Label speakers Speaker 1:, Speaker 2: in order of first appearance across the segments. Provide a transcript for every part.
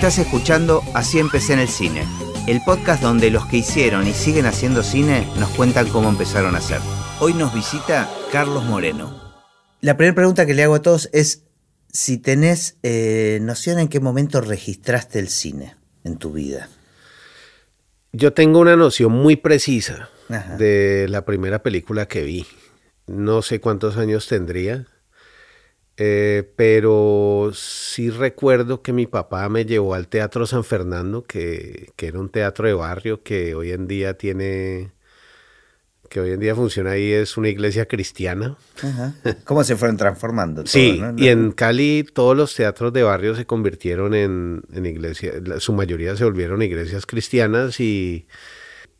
Speaker 1: Estás escuchando Así empecé en el cine, el podcast donde los que hicieron y siguen haciendo cine nos cuentan cómo empezaron a hacer. Hoy nos visita Carlos Moreno. La primera pregunta que le hago a todos es si tenés eh, noción en qué momento registraste el cine en tu vida.
Speaker 2: Yo tengo una noción muy precisa
Speaker 1: Ajá.
Speaker 2: de la primera película que vi. No sé cuántos años tendría, eh, pero sí recuerdo que mi papá me llevó al Teatro San Fernando, que, que era un teatro de barrio que hoy en día tiene, que hoy en día funciona ahí, es una iglesia cristiana.
Speaker 1: Ajá. ¿Cómo se fueron transformando? todo,
Speaker 2: Sí,
Speaker 1: no?
Speaker 2: y en Cali todos los teatros de barrio se convirtieron en, en iglesias, su mayoría se volvieron iglesias cristianas y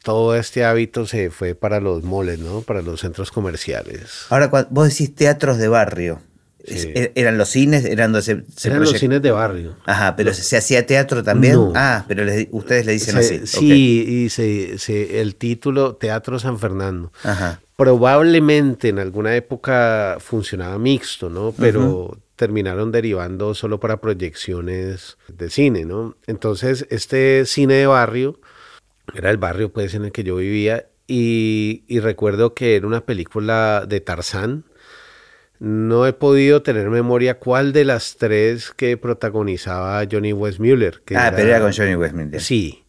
Speaker 2: todo este hábito se fue para los moles, ¿no? Para los centros comerciales.
Speaker 1: Ahora, vos decís teatros de barrio.
Speaker 2: Sí.
Speaker 1: er- ¿Eran los cines? ¿Eran donde se, se
Speaker 2: Eran los cines de barrio.
Speaker 1: Ajá, pero se, se hacía teatro también.
Speaker 2: No.
Speaker 1: Ah, pero les- ustedes le dicen
Speaker 2: Se-
Speaker 1: así.
Speaker 2: sí, y se, se- el título Teatro San Fernando.
Speaker 1: Ajá.
Speaker 2: Probablemente en alguna época funcionaba mixto, ¿no? Pero terminaron derivando solo para proyecciones de cine, ¿no? Entonces, este cine de barrio era el barrio pues en el que yo vivía y, y recuerdo que era una película de Tarzán. No he podido tener memoria cuál de las tres que protagonizaba Johnny Westmuller. que
Speaker 1: Ah, pero era con Johnny Westmiller.
Speaker 2: Sí.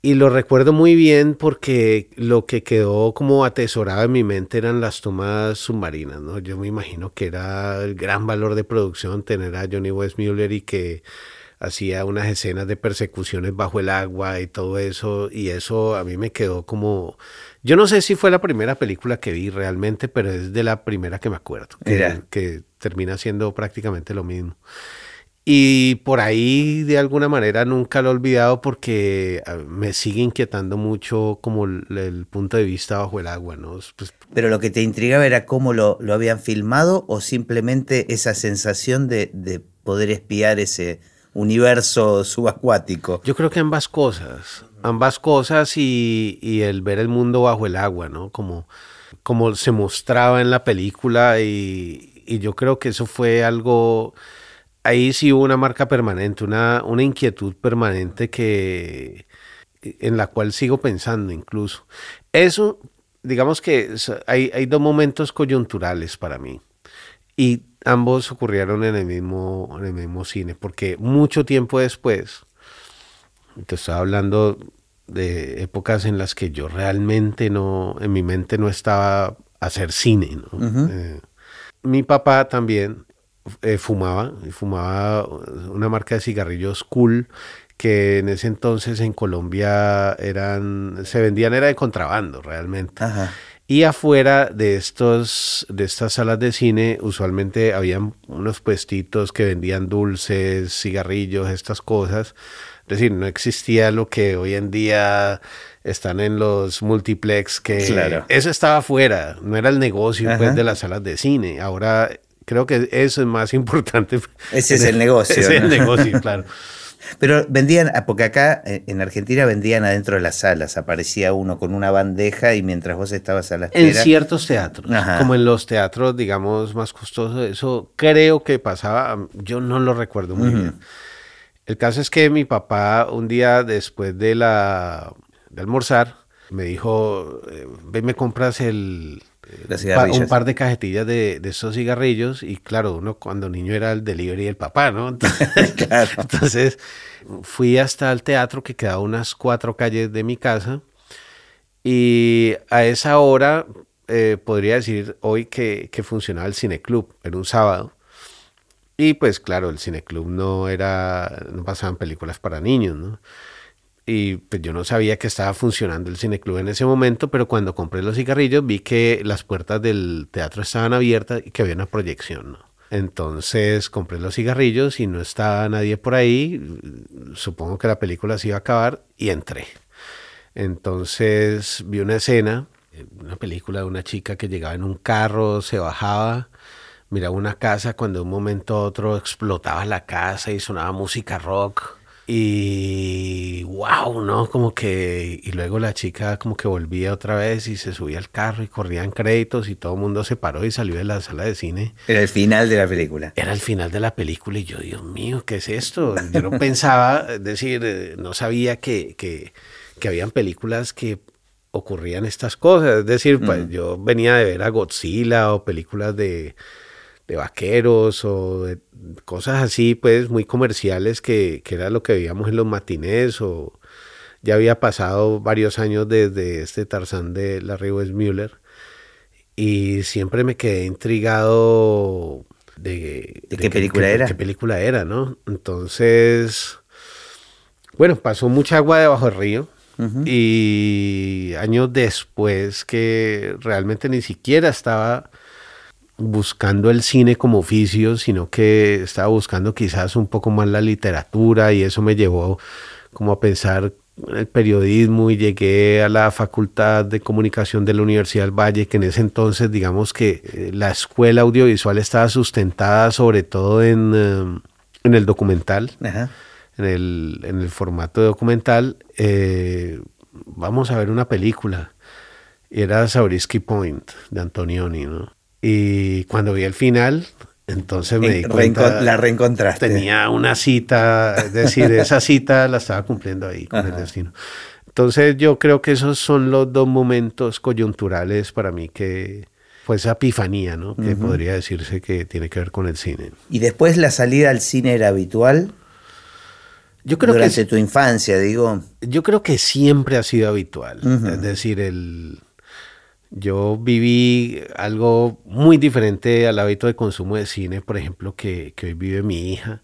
Speaker 2: Y lo recuerdo muy bien porque lo que quedó como atesorado en mi mente eran las tomas submarinas, ¿no? Yo me imagino que era el gran valor de producción tener a Johnny Westmuller y que hacía unas escenas de persecuciones bajo el agua y todo eso, y eso a mí me quedó como... Yo no sé si fue la primera película que vi realmente, pero es de la primera que me acuerdo, que, que termina siendo prácticamente lo mismo. Y por ahí de alguna manera nunca lo he olvidado porque ah, me sigue inquietando mucho como el, el punto de vista bajo el agua, ¿no? Pues,
Speaker 1: Pero lo que te intrigaba era cómo lo, lo habían filmado o simplemente esa sensación de, de poder espiar ese universo subacuático.
Speaker 2: yo creo que ambas cosas, ambas cosas y, el ver el mundo bajo el agua, ¿no? Como, como se mostraba en la película y, y yo creo que eso fue algo, ahí sí hubo una marca permanente, una, una inquietud permanente que en la cual sigo pensando incluso. Eso, digamos que hay, hay dos momentos coyunturales para mí y ambos ocurrieron en el mismo, en el mismo cine, porque mucho tiempo después, te estoy hablando de épocas en las que yo realmente no, en mi mente no estaba a hacer cine. ¿no? Eh, mi papá también eh, fumaba, fumaba una marca de cigarrillos cool que en ese entonces en Colombia eran, se vendían, era de contrabando realmente.
Speaker 1: Ajá.
Speaker 2: Y afuera de estos, de estas salas de cine, usualmente habían unos puestitos que vendían dulces, cigarrillos, estas cosas. Es decir, no existía lo que hoy en día están en los multiplex, que
Speaker 1: Claro.
Speaker 2: eso estaba afuera, no era el negocio pues, de las salas de cine. Ahora creo que eso es más importante.
Speaker 1: Ese es el negocio,
Speaker 2: Ese es el negocio, claro.
Speaker 1: Pero vendían, ah, porque acá eh, en Argentina vendían adentro de las salas, aparecía uno con una bandeja y mientras vos estabas a la
Speaker 2: En
Speaker 1: espera.
Speaker 2: ciertos teatros,
Speaker 1: Ajá.
Speaker 2: como en los teatros, digamos, más costosos, eso creo que pasaba, yo no lo recuerdo muy bien. El caso es que mi papá un día después de la de almorzar me dijo, eh, ven me compras el pa-
Speaker 1: cigarrillas.
Speaker 2: un par de cajetillas de, de esos cigarrillos y claro, uno cuando niño era el delivery del papá, ¿no? Entonces,
Speaker 1: Claro.
Speaker 2: entonces fui hasta el teatro que quedaba unas cuatro calles de mi casa y a esa hora eh, podría decir hoy que, que funcionaba el cineclub, era un sábado. Y pues claro, el cineclub no era, no pasaban películas para niños, ¿no? Y pues yo no sabía que estaba funcionando el cineclub en ese momento, pero cuando compré los cigarrillos vi que las puertas del teatro estaban abiertas y que había una proyección, ¿no? Entonces compré los cigarrillos y no estaba nadie por ahí. Supongo que la película se iba a acabar y entré. Entonces vi una escena, eh, una película de una chica que llegaba en un carro, se bajaba, miraba una casa, cuando de un momento a otro explotaba la casa y sonaba música rock. Y wow, ¿no? Como que. Y luego la chica como que volvía otra vez y se subía al carro y corrían créditos y todo el mundo se paró y salió de la sala de cine.
Speaker 1: Era el final de la película.
Speaker 2: Era el final de la película y yo, Dios mío, ¿qué es esto? Yo no pensaba, es decir, no sabía que, que, que habían películas que ocurrían estas cosas. Es decir, pues yo venía de ver a Godzilla o películas de, de vaqueros o de cosas así, pues muy comerciales que, que, era lo que veíamos en los matinés o ya había pasado varios años desde este Tarzán de Larry Westmuller y siempre me quedé intrigado de,
Speaker 1: ¿De, qué película era.
Speaker 2: qué película era, ¿no? Entonces, bueno, pasó mucha agua debajo del río. Uh -huh. Y años después que realmente ni siquiera estaba buscando el cine como oficio, sino que estaba buscando quizás un poco más la literatura y eso me llevó como a pensar en el periodismo y llegué a la Facultad de Comunicación de la Universidad del Valle, que en ese entonces digamos que eh, la escuela audiovisual estaba sustentada sobre todo en, uh, en el documental. Ajá. En el, en el, formato de documental, eh, vamos a ver una película. Era Zabriskie Point de Antonioni, ¿no? Y cuando vi el final, entonces me di cuenta.
Speaker 1: La reencontraste.
Speaker 2: Tenía una cita, es decir, esa cita la estaba cumpliendo ahí con Ajá. el destino. Entonces yo creo que esos son los dos momentos coyunturales para mí que fue esa epifanía, ¿no? Que uh -huh. podría decirse que tiene que ver con el cine.
Speaker 1: ¿Y después la salida al cine era habitual?
Speaker 2: Yo creo
Speaker 1: Durante
Speaker 2: que,
Speaker 1: tu infancia, digo.
Speaker 2: Yo creo que siempre ha sido habitual. Uh -huh. Es decir, el, yo viví algo muy diferente al hábito de consumo de cine, por ejemplo, que, que, hoy vive mi hija.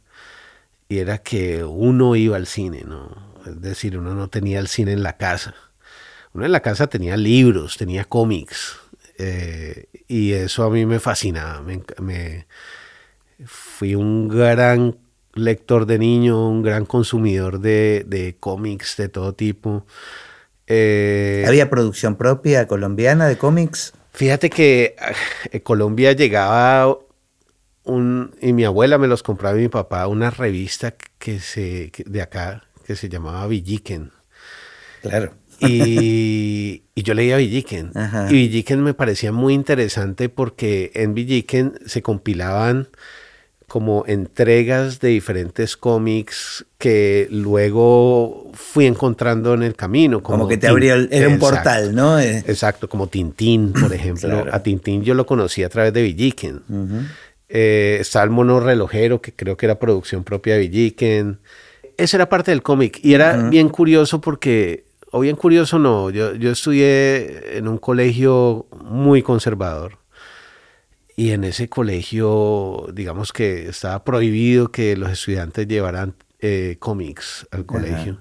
Speaker 2: Y era que uno iba al cine, ¿no? Es decir, uno no tenía el cine en la casa. Uno en la casa tenía libros, tenía cómics. Eh, y eso a mí me fascinaba. Me, fui un gran lector de niño, un gran consumidor de, de cómics de todo tipo.
Speaker 1: Eh, ¿Había producción propia colombiana de cómics?
Speaker 2: Fíjate que eh, Colombia llegaba un, y mi abuela me los compraba y mi papá, una revista que se, que de acá que se llamaba Villiquen.
Speaker 1: Claro.
Speaker 2: Y, y, yo leía Villiquen. Y Villiquen me parecía muy interesante porque en Villiquen se compilaban como entregas de diferentes cómics que luego fui encontrando en el camino.
Speaker 1: Como, como que te abrió, el, era un exacto, portal, ¿no?
Speaker 2: Eh. Exacto, como Tintín, por ejemplo. claro. A Tintín yo lo conocí a través de Villiquen. Uh -huh. eh, está el mono relojero, que creo que era producción propia de Villiquen. Esa era parte del cómic y era uh -huh. bien curioso porque, o bien curioso no, yo, yo estudié en un colegio muy conservador y en ese colegio, digamos que estaba prohibido que los estudiantes llevaran eh, cómics al colegio.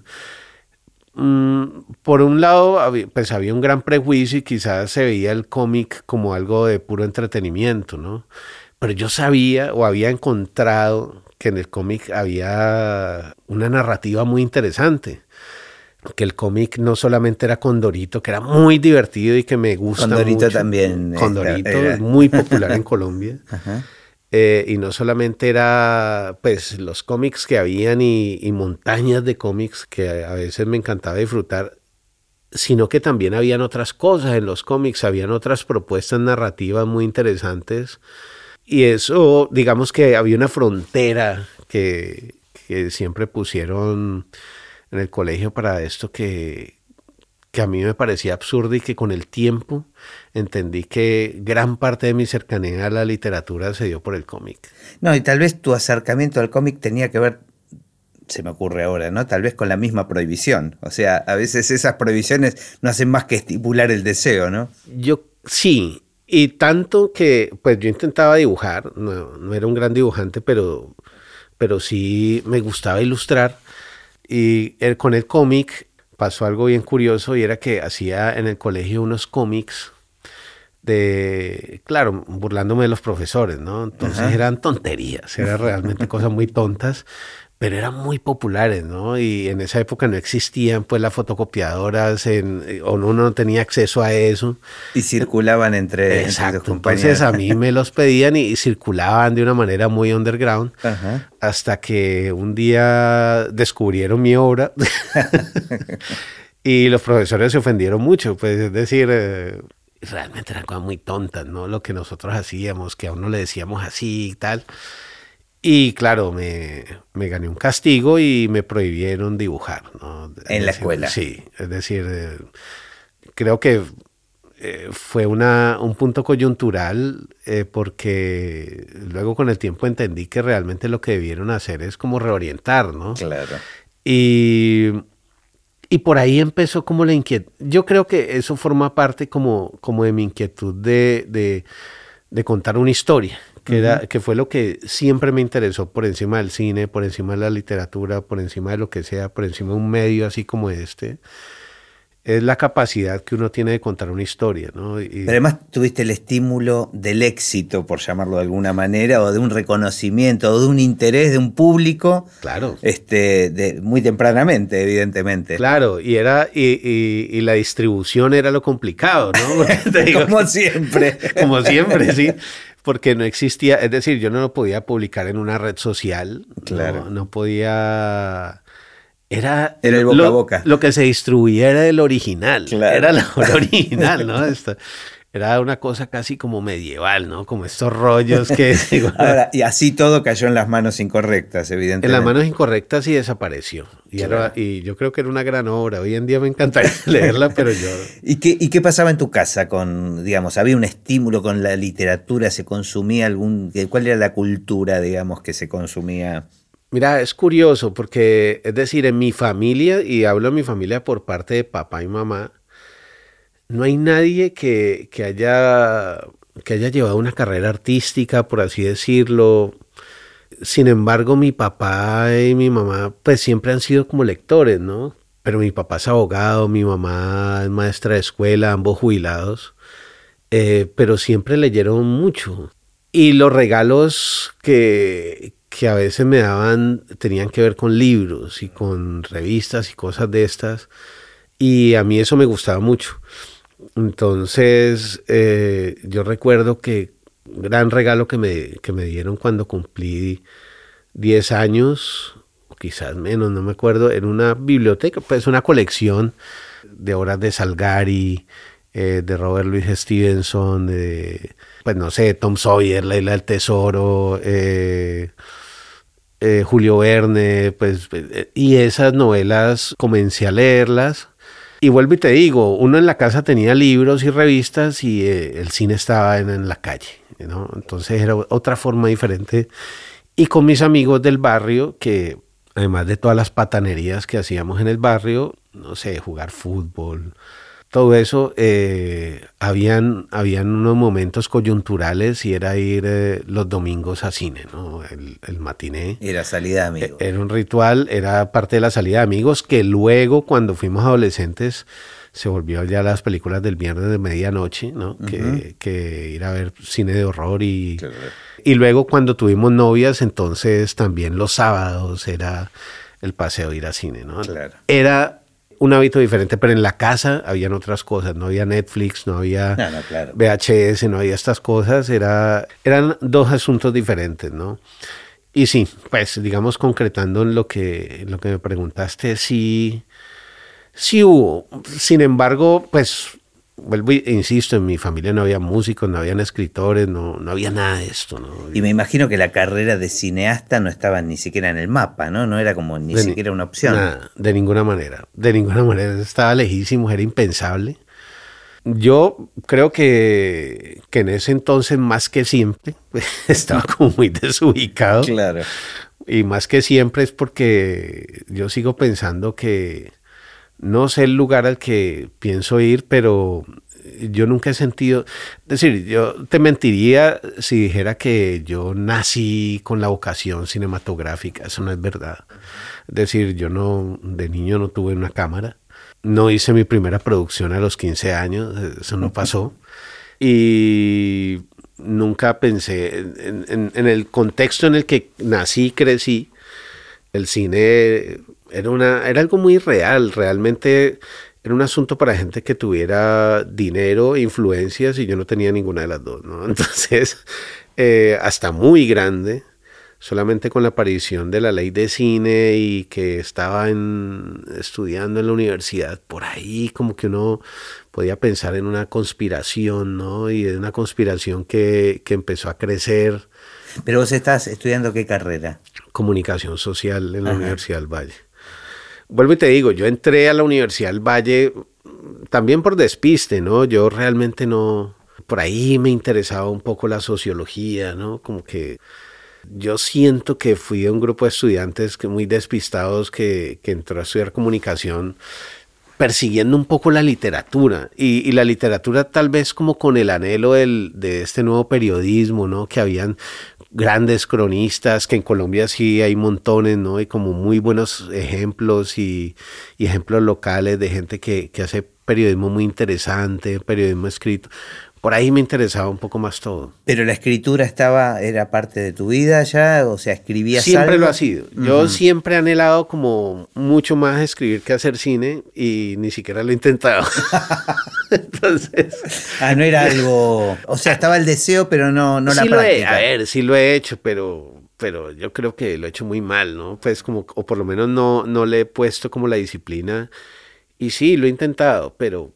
Speaker 2: Mm, por un lado, pues había un gran prejuicio y quizás se veía el cómic como algo de puro entretenimiento, ¿no? Pero yo sabía o había encontrado que en el cómic había una narrativa muy interesante que el cómic no solamente era Condorito, que era muy divertido y que me gusta
Speaker 1: Condorito
Speaker 2: mucho.
Speaker 1: también.
Speaker 2: Condorito era. es muy popular en Colombia. Ajá. Eh, y no solamente era pues los cómics que habían y, y, montañas de cómics que a veces me encantaba disfrutar, sino que también habían otras cosas en los cómics, habían otras propuestas narrativas muy interesantes. Y eso, digamos que había una frontera que, que siempre pusieron en el colegio para esto que, que a mí me parecía absurdo y que con el tiempo entendí que gran parte de mi cercanía a la literatura se dio por el cómic.
Speaker 1: No, y tal vez tu acercamiento al cómic tenía que ver, se me ocurre ahora, ¿no? Tal vez con la misma prohibición. O sea, a veces esas prohibiciones no hacen más que estipular el deseo, ¿no?
Speaker 2: Yo sí, y tanto que pues yo intentaba dibujar, no, no era un gran dibujante, pero, pero sí me gustaba ilustrar y el, con el cómic pasó algo bien curioso y era que hacía en el colegio unos cómics de, claro, burlándome de los profesores, ¿no? Entonces Ajá. eran tonterías, eran realmente cosas muy tontas, pero eran muy populares, ¿no? Y en esa época no existían pues las fotocopiadoras en, o uno no tenía acceso a eso.
Speaker 1: Y circulaban entre,
Speaker 2: Exacto. Entonces a mí me los pedían y, circulaban de una manera muy underground hasta que un día descubrieron mi obra y los profesores se ofendieron mucho, pues es decir, eh, realmente eran cosas muy tontas, ¿no? Lo que nosotros hacíamos, que a uno le decíamos así y tal. Y claro, me, gané un castigo y me prohibieron dibujar.
Speaker 1: En la escuela.
Speaker 2: Sí, es decir, eh, creo que eh, fue una, un punto coyuntural eh, porque luego con el tiempo entendí que realmente lo que debieron hacer es como reorientar, ¿no?
Speaker 1: Claro.
Speaker 2: Y, y por ahí empezó como la inquietud. Yo creo que eso forma parte como, como de mi inquietud de, de contar una historia que, fue lo que siempre me interesó por encima del cine, por encima de la literatura, por encima de lo que sea, por encima de un medio así como este, es la capacidad que uno tiene de contar una historia. ¿no?
Speaker 1: Pero además tuviste el estímulo del éxito, por llamarlo de alguna manera, o de un reconocimiento, o de un interés de un público.
Speaker 2: Claro.
Speaker 1: Este, de, muy tempranamente, evidentemente.
Speaker 2: Claro, y, era, y, la distribución era lo complicado, ¿no?
Speaker 1: como siempre.
Speaker 2: como siempre, sí porque no existía, es decir, yo no lo podía publicar en una red social, claro. no, podía... Era,
Speaker 1: era el boca
Speaker 2: lo,
Speaker 1: a boca.
Speaker 2: Lo que se distribuía era el original, era la original, ¿no? Esto, era una cosa casi como medieval, ¿no? Como estos rollos que...
Speaker 1: Ahora, y así todo cayó en las manos incorrectas, evidentemente.
Speaker 2: En las manos incorrectas y desapareció. Y, y yo creo que era una gran obra. Hoy en día me encantaría leerla, pero yo...
Speaker 1: ¿Y qué, ¿Y qué pasaba en tu casa con, digamos, había un estímulo con la literatura? ¿Se consumía algún... ¿Cuál era la cultura, digamos, que se consumía?
Speaker 2: Mira, es curioso porque, es decir, en mi familia, y hablo de mi familia por parte de papá y mamá, no hay nadie que, haya, que haya llevado una carrera artística, por así decirlo. Sin embargo, mi papá y mi mamá pues siempre han sido como lectores, ¿no? Pero mi papá es abogado, mi mamá es maestra de escuela, ambos jubilados, eh, pero siempre leyeron mucho. Y los regalos que, que a veces me daban tenían que ver con libros y con revistas y cosas de estas. Y a mí eso me gustaba mucho. Entonces, eh, yo recuerdo que gran regalo que me, que me dieron cuando cumplí 10 años, o quizás menos, no me acuerdo, en una biblioteca, pues una colección de obras de Salgari, eh, de Robert Louis Stevenson, de, pues no sé, Tom Sawyer, La Isla del Tesoro, eh, Julio Verne, pues, y esas novelas comencé a leerlas y vuelvo y te digo, uno en la casa tenía libros y revistas y eh, el cine estaba en, la calle. Entonces era otra forma diferente. Y con mis amigos del barrio, que además de todas las patanerías que hacíamos en el barrio, no sé, jugar fútbol, todo eso, eh, habían, habían unos momentos coyunturales y era ir eh, los domingos a cine, ¿no? El, el, matiné.
Speaker 1: Era salida de amigos.
Speaker 2: Era un ritual, era parte de la salida de amigos que luego cuando fuimos adolescentes se volvió ya las películas del viernes de medianoche, ¿no? que, que, ir a ver cine de horror y... Y luego cuando tuvimos novias, entonces también los sábados era el paseo ir a cine, ¿no?
Speaker 1: Claro.
Speaker 2: Era un hábito diferente, pero en la casa habían otras cosas, no había Netflix, no había VHS, no había estas cosas, era, eran dos asuntos diferentes, ¿no? Y sí, pues digamos concretando en lo que, lo que me preguntaste, sí, sí hubo. Sin embargo, pues vuelvo e insisto, en mi familia no había músicos, no habían escritores, no, no había nada de esto. ¿no?
Speaker 1: Y me imagino que la carrera de cineasta no estaba ni siquiera en el mapa, ¿no? No era como ni siquiera una opción.
Speaker 2: Nada, de ninguna manera, de ninguna manera. Estaba lejísimo, era impensable. Yo creo que, que en ese entonces, más que siempre, estaba como muy desubicado.
Speaker 1: Claro.
Speaker 2: Y más que siempre es porque yo sigo pensando que no sé el lugar al que pienso ir, pero yo nunca he sentido, es decir, yo te mentiría si dijera que yo nací con la vocación cinematográfica, eso no es verdad. Es decir, yo no, de niño no tuve una cámara, no hice mi primera producción a los 15 años, eso no pasó. Y nunca pensé en, en el contexto en el que nací y crecí, el cine era, una, era algo muy real, realmente era un asunto para gente que tuviera dinero, influencias, y yo no tenía ninguna de las dos, ¿no? Entonces, eh, hasta muy grande, solamente con la aparición de la ley de cine y que estaba en, estudiando en la universidad, por ahí como que uno podía pensar en una conspiración, ¿no? Y de una conspiración que, que empezó a crecer.
Speaker 1: Pero vos estás estudiando qué carrera?
Speaker 2: Comunicación social en la Universidad del Valle. Vuelvo y te digo, yo entré a la Universidad del Valle también por despiste, ¿no? Yo realmente no, por ahí me interesaba un poco la sociología, ¿no? Como que yo siento que fui de un grupo de estudiantes que muy despistados que, que entró a estudiar comunicación persiguiendo un poco la literatura y, la literatura tal vez como con el anhelo del, de este nuevo periodismo, ¿no? Que habían grandes cronistas, que en Colombia sí hay montones, ¿no? Y como muy buenos ejemplos y, y ejemplos locales de gente que, que hace periodismo muy interesante, periodismo escrito por ahí me interesaba un poco más todo.
Speaker 1: Pero la escritura estaba, era parte de tu vida ya, o sea, escribías
Speaker 2: Siempre lo ha sido. Yo siempre he anhelado como mucho más escribir que hacer cine y ni siquiera lo he intentado.
Speaker 1: Entonces. Ah, no era algo. O sea, estaba el deseo, pero no, no la práctica.
Speaker 2: a ver, sí lo he hecho, pero pero yo creo que lo he hecho muy mal, ¿no? Pues como, o por lo menos no, no le he puesto como la disciplina. Y sí, lo he intentado, pero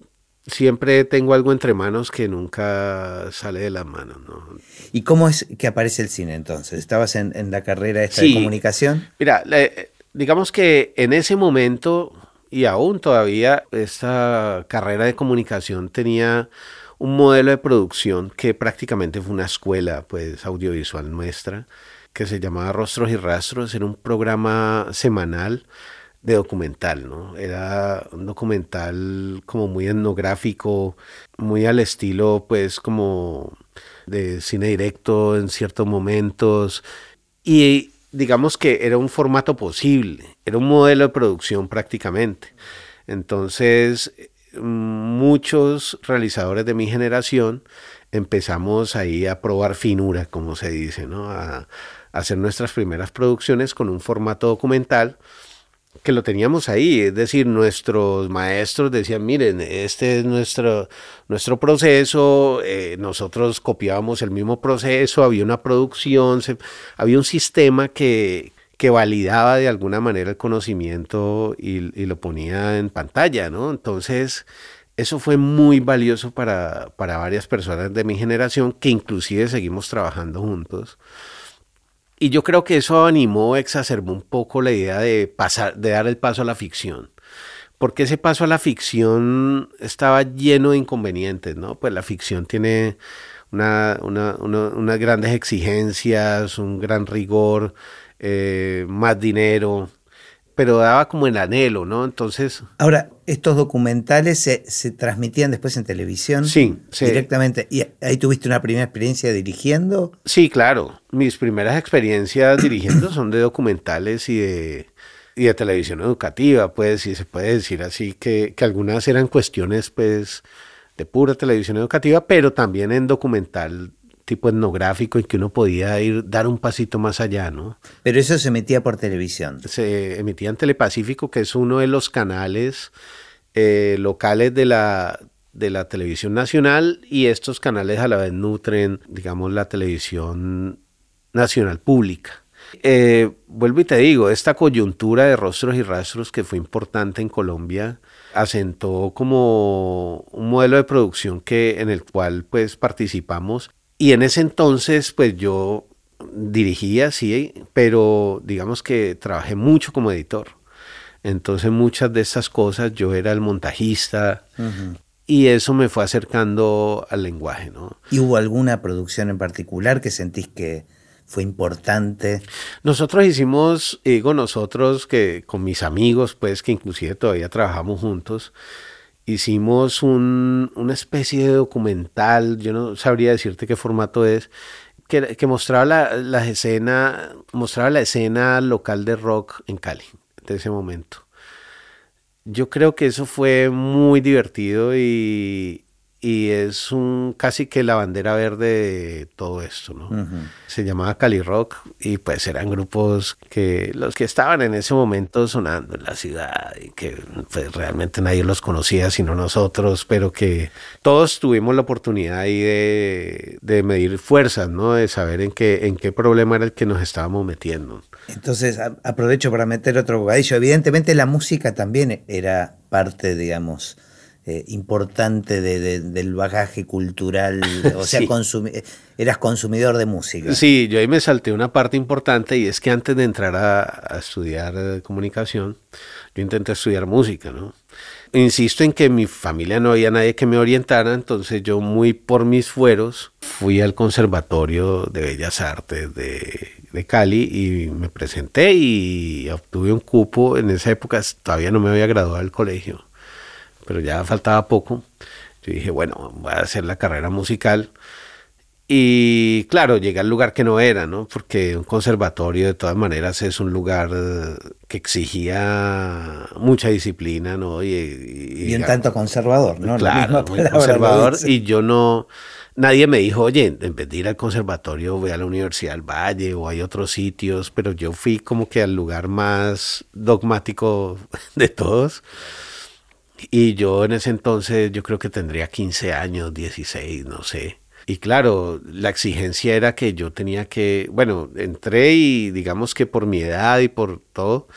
Speaker 2: siempre tengo algo entre manos que nunca sale de las manos. ¿no?
Speaker 1: ¿Y cómo es que aparece el cine entonces? ¿Estabas en, la carrera esta de comunicación?
Speaker 2: Mira, digamos que en ese momento y aún todavía esta carrera de comunicación tenía un modelo de producción que prácticamente fue una escuela pues audiovisual nuestra que se llamaba Rostros y Rastros, era un programa semanal de documental, ¿no? Era un documental como muy etnográfico, muy al estilo, pues, como de cine directo en ciertos momentos. Y digamos que era un formato posible, era un modelo de producción prácticamente. Entonces, muchos realizadores de mi generación empezamos ahí a probar finura, como se dice, ¿no? A, a hacer nuestras primeras producciones con un formato documental que lo teníamos ahí, es decir, nuestros maestros decían, miren, este es nuestro, nuestro proceso, eh, nosotros copiábamos el mismo proceso, había una producción, había un sistema que, que validaba de alguna manera el conocimiento y, y, lo ponía en pantalla, ¿no? Entonces, eso fue muy valioso para, para varias personas de mi generación que inclusive seguimos trabajando juntos. Y yo creo que eso animó, exacerbó un poco la idea de, pasar, de dar el paso a la ficción. Porque ese paso a la ficción estaba lleno de inconvenientes, ¿no? Pues la ficción tiene una, unas grandes exigencias, un gran rigor, eh, más dinero, pero daba como el anhelo, ¿no? Entonces...
Speaker 1: Ahora, ¿estos documentales se, se transmitían después en televisión?
Speaker 2: Sí, sí.
Speaker 1: Directamente. ¿Y ahí tuviste una primera experiencia dirigiendo?
Speaker 2: Sí, claro. Mis primeras experiencias dirigiendo son de documentales y de, y de televisión educativa, pues, si se puede decir así, que, que algunas eran cuestiones, pues, de pura televisión educativa, pero también en documental tipo etnográfico en que uno podía ir, dar un pasito más allá, ¿no?
Speaker 1: Pero eso se emitía por televisión.
Speaker 2: Se emitía en Telepacífico, que es uno de los canales eh, locales de la, de la televisión nacional y estos canales a la vez nutren, digamos, la televisión nacional pública. Eh, vuelvo y te digo, esta coyuntura de rostros y rastros que fue importante en Colombia asentó como un modelo de producción que en el cual pues participamos y en ese entonces, pues yo dirigía, sí, pero digamos que trabajé mucho como editor. Entonces muchas de esas cosas yo era el montajista y eso me fue acercando al lenguaje, ¿no?
Speaker 1: ¿Y hubo alguna producción en particular que sentís que fue importante?
Speaker 2: Nosotros hicimos, digo nosotros que con mis amigos, pues que inclusive todavía trabajamos juntos, hicimos un, una especie de documental, yo no sabría decirte qué formato es, que, que mostraba la, la, escena, mostraba la escena local de rock en Cali, de ese momento. Yo creo que eso fue muy divertido y, y es un casi que la bandera verde de todo esto, ¿no? Se llamaba Cali Rock y pues eran grupos que los que estaban en ese momento sonando en la ciudad y que pues, realmente nadie los conocía sino nosotros, pero que todos tuvimos la oportunidad ahí de, de medir fuerzas, ¿no? De saber en qué, en qué problema era el que nos estábamos metiendo.
Speaker 1: Entonces aprovecho para meter otro bocadillo. Evidentemente la música también era parte, digamos, eh, importante del bagaje cultural, o sea, eras consumidor de música.
Speaker 2: Sí, yo ahí me salté una parte importante y es que antes de entrar a, estudiar eh, comunicación, yo intenté estudiar música, ¿no? Insisto en que en mi familia no había nadie que me orientara, entonces yo muy por mis fueros fui al Conservatorio de Bellas Artes de, de Cali y me presenté y obtuve un cupo. En esa época todavía no me había graduado del colegio pero ya faltaba poco. Yo dije, bueno, voy a hacer la carrera musical. Y claro, llegué al lugar que no era, ¿no? Porque un conservatorio de todas maneras es un lugar que exigía mucha disciplina, ¿no?
Speaker 1: Y, y, un tanto conservador, ¿no?
Speaker 2: Claro, muy conservador. Y yo no, nadie me dijo, oye, en vez de ir al conservatorio, voy a la Universidad del Valle o hay otros sitios, pero yo fui como que al lugar más dogmático de todos. Y yo en ese entonces yo creo que tendría 15 años, 16, no sé. Y claro, la exigencia era que yo tenía que, bueno, entré y digamos que por mi edad y por todo,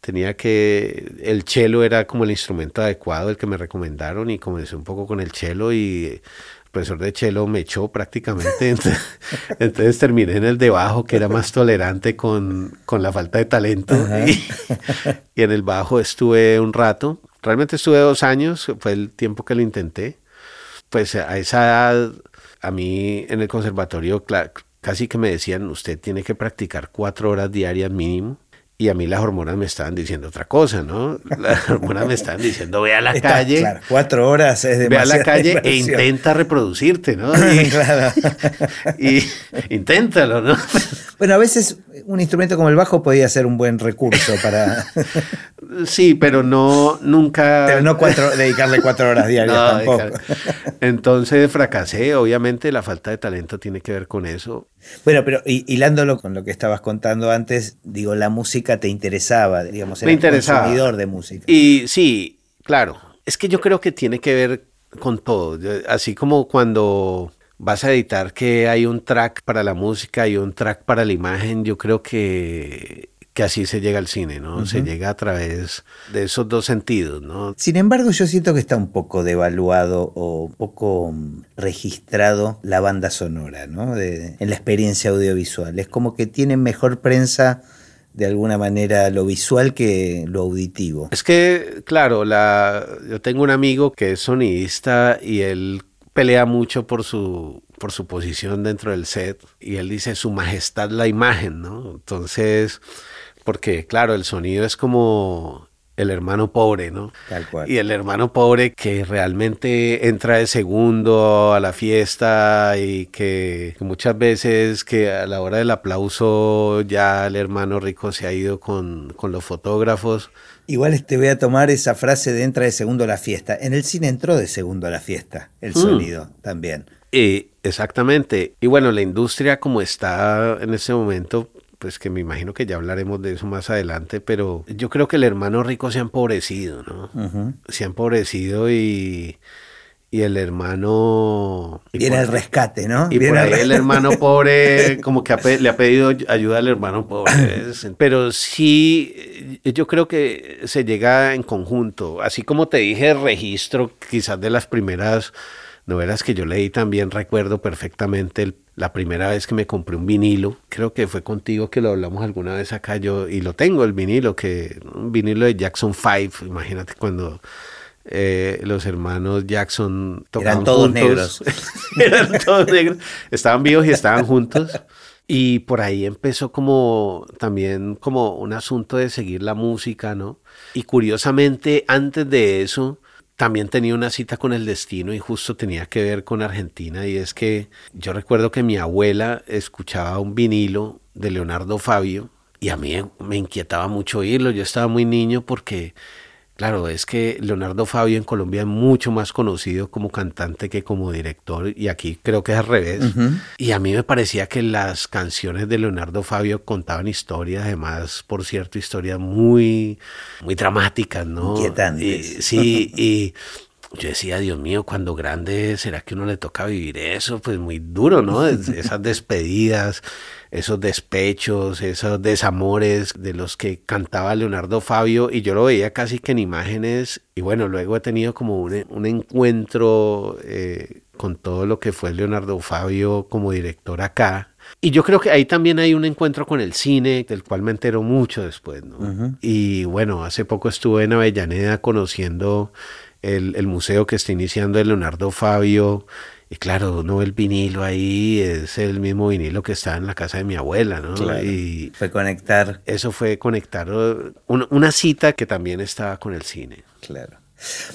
Speaker 2: tenía que, el cello era como el instrumento adecuado, el que me recomendaron y comencé un poco con el cello y el profesor de cello me echó prácticamente, entonces, terminé en el de bajo que era más tolerante con, con la falta de talento. Y, y en el bajo estuve un rato Realmente estuve dos años, fue el tiempo que lo intenté. Pues a esa edad, a mí en el conservatorio casi que me decían, usted tiene que practicar cuatro horas diarias mínimo. Y a mí las hormonas me estaban diciendo otra cosa, ¿no? Las hormonas me estaban diciendo, ve a la calle.
Speaker 1: Claro, cuatro horas es
Speaker 2: Ve a la calle e intenta reproducirte, ¿no? Y, claro. y inténtalo, ¿no?
Speaker 1: Bueno, a veces un instrumento como el bajo podía ser un buen recurso para...
Speaker 2: Sí, pero no, nunca...
Speaker 1: Pero no cuatro, dedicarle cuatro horas diarias tampoco.
Speaker 2: Entonces fracasé, obviamente la falta de talento tiene que ver con eso.
Speaker 1: Bueno, pero hilándolo con lo que estabas contando antes, digo, la música te interesaba, digamos,
Speaker 2: eras interesaba.
Speaker 1: consumidor de música.
Speaker 2: Y sí, claro, es que yo creo que tiene que ver con todo, así como cuando vas a editar que hay un track para la música y un track para la imagen, yo creo que que así se llega al cine, ¿no? Se llega a través de esos dos sentidos, ¿no?
Speaker 1: Sin embargo, yo siento que está un poco devaluado o un poco registrado la banda sonora, ¿no? en la experiencia audiovisual. Es como que tiene mejor prensa de alguna manera lo visual que lo auditivo.
Speaker 2: Es que, claro, la, yo tengo un amigo que es sonidista y él pelea mucho por su por su posición dentro del set y él dice su majestad la imagen, ¿no? Entonces, porque claro, el sonido es como el hermano pobre, ¿no?
Speaker 1: Tal cual.
Speaker 2: Y el hermano pobre que realmente entra de segundo a la fiesta y que, muchas veces que a la hora del aplauso ya el hermano rico se ha ido con, los fotógrafos.
Speaker 1: Igual te voy a tomar esa frase de entra de segundo a la fiesta. En el cine entró de segundo a la fiesta el mm. sonido también.
Speaker 2: Y, exactamente. Y bueno, la industria como está en ese momento, pues que me imagino que ya hablaremos de eso más adelante, pero yo creo que el hermano rico se ha empobrecido, ¿no? Se ha empobrecido y, y el hermano...
Speaker 1: Viene el rescate, ¿no?
Speaker 2: Y por ahí el, hermano pobre como que le ha pedido ayuda al hermano pobre. Pero sí, yo creo que se llega en conjunto. Así como te dije, registro quizás de las primeras novelas que yo leí también recuerdo perfectamente el la primera vez que me compré un vinilo, creo que fue contigo que lo hablamos alguna vez acá yo, y lo tengo el vinilo, que un vinilo de Jackson 5, imagínate cuando eh, los hermanos Jackson
Speaker 1: tocaban Eran todos negros.
Speaker 2: Eran todos negros, estaban vivos y estaban juntos. Y por ahí empezó como también como un asunto de seguir la música, ¿no? Y curiosamente, antes de eso, también tenía una cita con el destino y justo tenía que ver con Argentina y es que yo recuerdo que mi abuela escuchaba un vinilo de Leonardo Fabio y a mí me inquietaba mucho oírlo, yo estaba muy niño porque Claro, es que Leonardo Fabio en Colombia es mucho más conocido como cantante que como director y aquí creo que es al revés. Y a mí me parecía que las canciones de Leonardo Fabio contaban historias, además, por cierto, historias muy, muy dramáticas, ¿no?
Speaker 1: Inquietantes.
Speaker 2: sí, y yo decía, Dios mío, cuando grande, ¿será que uno le toca vivir eso? Pues muy duro, ¿no? Esas despedidas, esos despechos, esos desamores de los que cantaba Leonardo Fabio y yo lo veía casi que en imágenes y bueno, luego he tenido como un, encuentro eh, con todo lo que fue Leonardo Fabio como director acá. Y yo creo que ahí también hay un encuentro con el cine, del cual me entero mucho después, ¿no? Y bueno, hace poco estuve en Avellaneda conociendo el, museo que está iniciando el Leonardo Fabio. Y claro, no el vinilo ahí, es el mismo vinilo que estaba en la casa de mi abuela, ¿no?
Speaker 1: y fue conectar.
Speaker 2: Eso fue conectar una, cita que también estaba con el cine.
Speaker 1: Claro.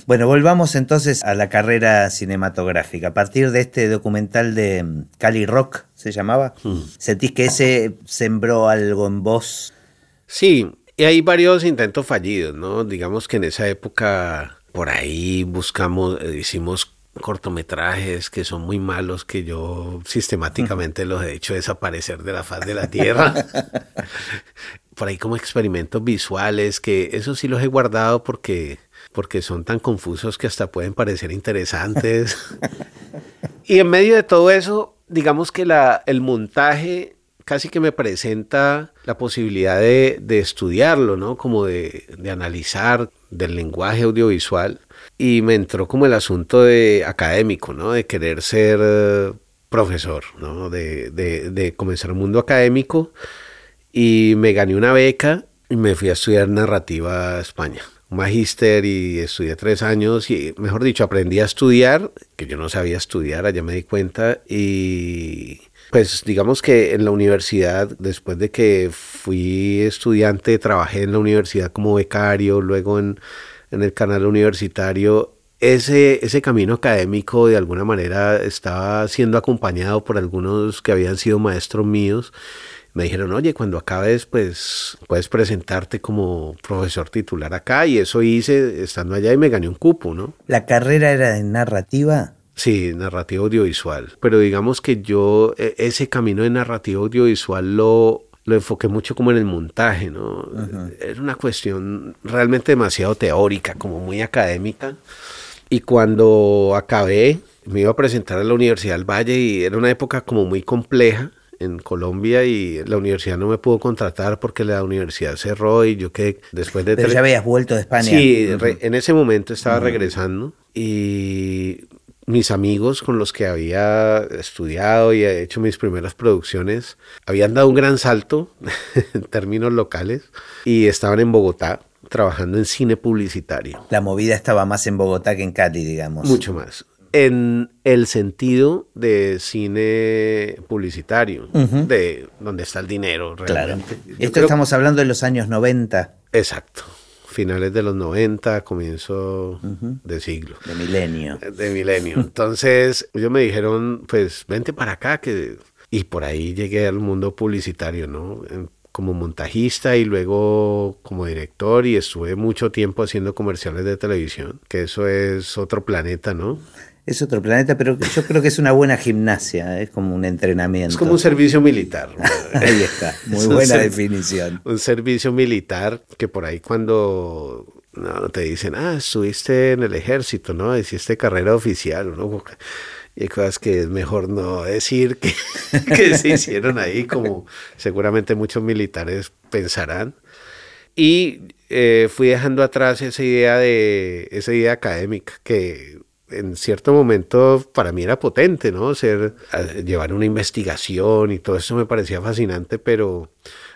Speaker 1: Bueno, volvamos entonces a la carrera cinematográfica. A partir de este documental de mm, Cali Rock, ¿se llamaba? Mm. ¿Sentís que ese sembró algo en vos?
Speaker 2: Sí, y hay varios intentos fallidos, ¿no? Digamos que en esa época por ahí buscamos, eh, hicimos cortometrajes que son muy malos que yo sistemáticamente los he hecho desaparecer de la faz de la tierra. por ahí como experimentos visuales que eso sí los he guardado porque porque son tan confusos que hasta pueden parecer interesantes. y en medio de todo eso, digamos que la, el montaje casi que me presenta la posibilidad de, estudiarlo, ¿no? Como de, analizar del lenguaje audiovisual. Y me entró como el asunto de académico, ¿no? De querer ser eh, profesor, ¿no? De, de comenzar un mundo académico. Y me gané una beca y me fui a estudiar narrativa a España magíster y estudié tres años y, mejor dicho, aprendí a estudiar, que yo no sabía estudiar, allá me di cuenta, y pues digamos que en la universidad, después de que fui estudiante, trabajé en la universidad como becario, luego en, el canal universitario, ese, ese camino académico de alguna manera estaba siendo acompañado por algunos que habían sido maestros míos. Me dijeron, oye, cuando acabes, pues puedes presentarte como profesor titular acá. Y eso hice estando allá y me gané un cupo, ¿no?
Speaker 1: ¿La carrera era de narrativa?
Speaker 2: Sí, narrativa audiovisual. Pero digamos que yo e, ese camino de narrativa audiovisual lo, lo enfoqué mucho como en el montaje, ¿no? Era una cuestión realmente demasiado teórica, como muy académica. Y cuando acabé, me iba a presentar a la Universidad del Valle y era una época como muy compleja en Colombia y la universidad no me pudo contratar porque la universidad cerró y yo que después de...
Speaker 1: Pero ya habías vuelto de España.
Speaker 2: Sí, en ese momento estaba regresando y mis amigos con los que había estudiado y hecho mis primeras producciones habían dado un gran salto en términos locales y estaban en Bogotá trabajando en cine publicitario.
Speaker 1: La movida estaba más en Bogotá que en Cali, digamos.
Speaker 2: Mucho más. En el sentido de cine publicitario, de donde está el dinero realmente.
Speaker 1: Claro. Esto estamos hablando de los años 90.
Speaker 2: Exacto finales de los 90, comienzo de siglo.
Speaker 1: De milenio.
Speaker 2: De milenio. Entonces, ellos me dijeron, pues vente para acá, que... y por ahí llegué al mundo publicitario, ¿no? Como montajista y luego como director y estuve mucho tiempo haciendo comerciales de televisión, que eso es otro planeta, ¿no?
Speaker 1: Es otro planeta, pero yo creo que es una buena gimnasia, es como un entrenamiento.
Speaker 2: Es como un servicio militar.
Speaker 1: ahí está, muy buena definición.
Speaker 2: Un servicio militar que por ahí cuando te dicen, ah, estuviste en el ejército, ¿no? Hiciste carrera oficial, ¿no? Y hay cosas que es mejor no decir que, que se hicieron ahí, como seguramente muchos militares pensarán. Y eh, fui dejando atrás esa idea de esa idea académica que en cierto momento para mí era potente, ¿no? Ser, llevar una investigación y todo eso me parecía fascinante, pero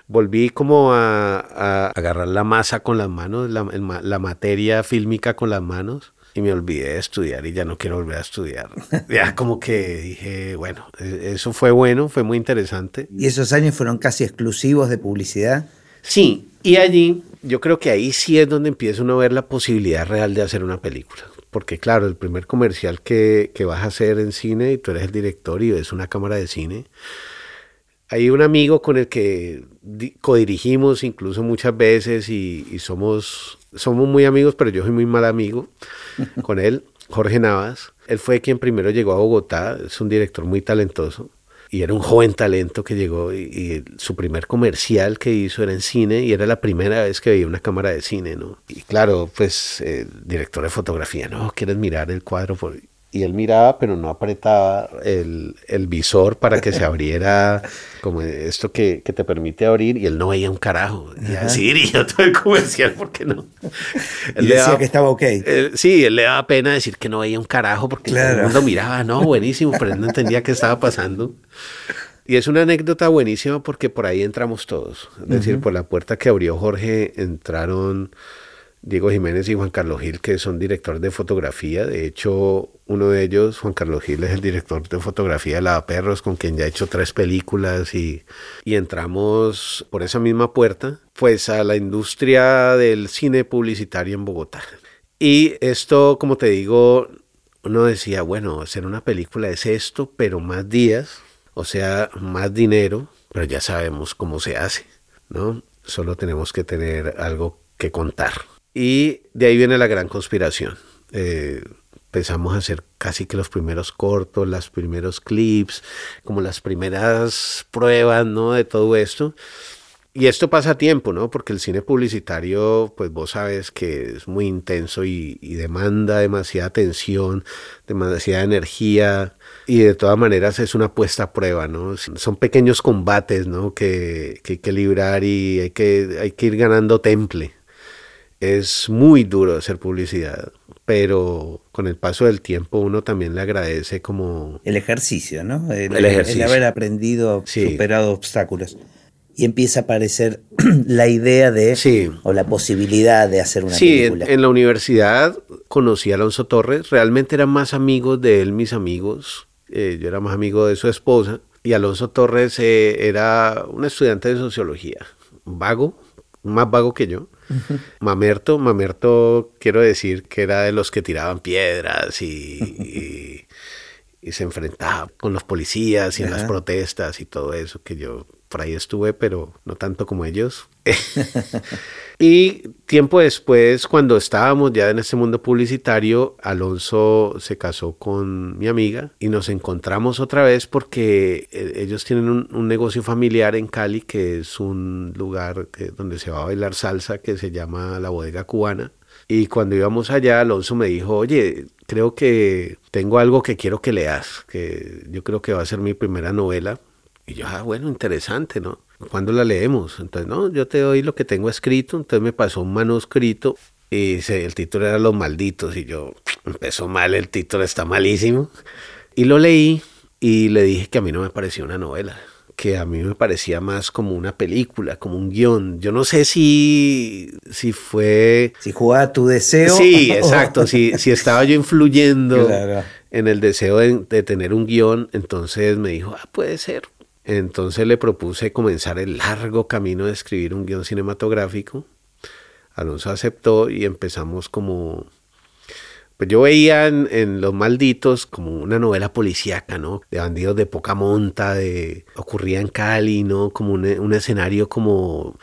Speaker 2: volví como a, agarrar la masa con las manos, la, la, materia fílmica con las manos. Y me olvidé de estudiar y ya no quiero volver a estudiar. Ya como que dije, bueno, e, eso fue bueno, fue muy interesante.
Speaker 1: ¿Y esos años fueron casi exclusivos de publicidad?
Speaker 2: Sí, y allí yo creo que ahí sí es donde empieza uno a ver la posibilidad real de hacer una película porque claro, el primer comercial que, vas a hacer en cine y tú eres el director y ves una cámara de cine, hay un amigo con el que codirigimos incluso muchas veces y, y, somos, somos muy amigos, pero yo soy muy mal amigo con él, Jorge Navas. Él fue quien primero llegó a Bogotá, es un director muy talentoso y era un joven talento que llegó y, su primer comercial que hizo era en cine y era la primera vez que veía una cámara de cine, ¿no? Y claro, pues el director de fotografía, ¿no? ¿Quieres mirar el cuadro? Por y él miraba, pero no apretaba el, el, visor para que se abriera como esto que, que, te permite abrir y él no veía un carajo. Y así dirigió todo el comercial, ¿por qué no?
Speaker 1: Él decía que estaba ok.
Speaker 2: sí, él le daba pena decir que no veía un carajo porque todo el mundo miraba, no, buenísimo, pero él no entendía qué estaba pasando. Y es una anécdota buenísima porque por ahí entramos todos. Es decir, por la puerta que abrió Jorge entraron Diego Jiménez y Juan Carlos Gil, que son directores de fotografía. De hecho, uno de ellos, Juan Carlos Gil, es el director de fotografía de La Perros, con quien ya ha hecho tres películas y, y entramos por esa misma puerta, pues a la industria del cine publicitario en Bogotá. Y esto, como te digo, uno decía, bueno, hacer una película es esto, pero más días, o sea, más dinero, pero ya sabemos cómo se hace, ¿no? Solo tenemos que tener algo que contar. Y de ahí viene la gran conspiración. Eh, empezamos a hacer casi que los primeros cortos, los primeros clips, como las primeras pruebas, ¿no? De todo esto. Y esto pasa a tiempo, ¿no? Porque el cine publicitario, pues vos sabes que es muy intenso y, demanda demasiada atención, demasiada energía y de todas maneras es una puesta a prueba, ¿no? Son pequeños combates, ¿no? Que, que hay que librar y hay que, hay que ir ganando temple es muy duro hacer publicidad, pero con el paso del tiempo uno también le agradece como...
Speaker 1: El ejercicio, ¿no? El, ejercicio. haber aprendido, superado obstáculos. Y empieza a aparecer la idea de, sí. o la posibilidad de hacer una película.
Speaker 2: Sí, en, la universidad conocí a Alonso Torres, realmente eran más amigos de él mis amigos, eh, yo era más amigo de su esposa, y Alonso Torres eh, era un estudiante de sociología, vago, más vago que yo, Mamerto, Mamerto, quiero decir que era de los que tiraban piedras y, y, se enfrentaba con los policías y en las protestas y todo eso, que yo por ahí estuve, pero no tanto como ellos. y tiempo después, cuando estábamos ya en este mundo publicitario, Alonso se casó con mi amiga y nos encontramos otra vez porque eh, ellos tienen un, negocio familiar en Cali que es un lugar donde se va a bailar salsa que se llama la bodega cubana. Y cuando íbamos allá, Alonso me dijo, oye, creo que tengo algo que quiero que leas, que yo creo que va a ser mi primera novela. Y yo, ah, bueno, interesante, ¿no? ¿Cuándo la leemos? Entonces, no, yo te doy lo que tengo escrito. Entonces me pasó un manuscrito y el título era Los Malditos. Y yo, empezó mal, el título está malísimo. Y lo leí y le dije que a mí no me parecía una novela que a mí me parecía más como una película, como un guion. Yo no sé si, si fue...
Speaker 1: Si jugaba tu deseo.
Speaker 2: Sí, exacto. si, si estaba yo influyendo en el deseo de, de, tener un guion, entonces me dijo, ah, puede ser. Entonces le propuse comenzar el largo camino de escribir un guion cinematográfico. Alonso aceptó y empezamos como... Pues yo veía en, Los Malditos como una novela policíaca, ¿no? De bandidos de poca monta, de... ocurría en Cali, ¿no? Como un, escenario como...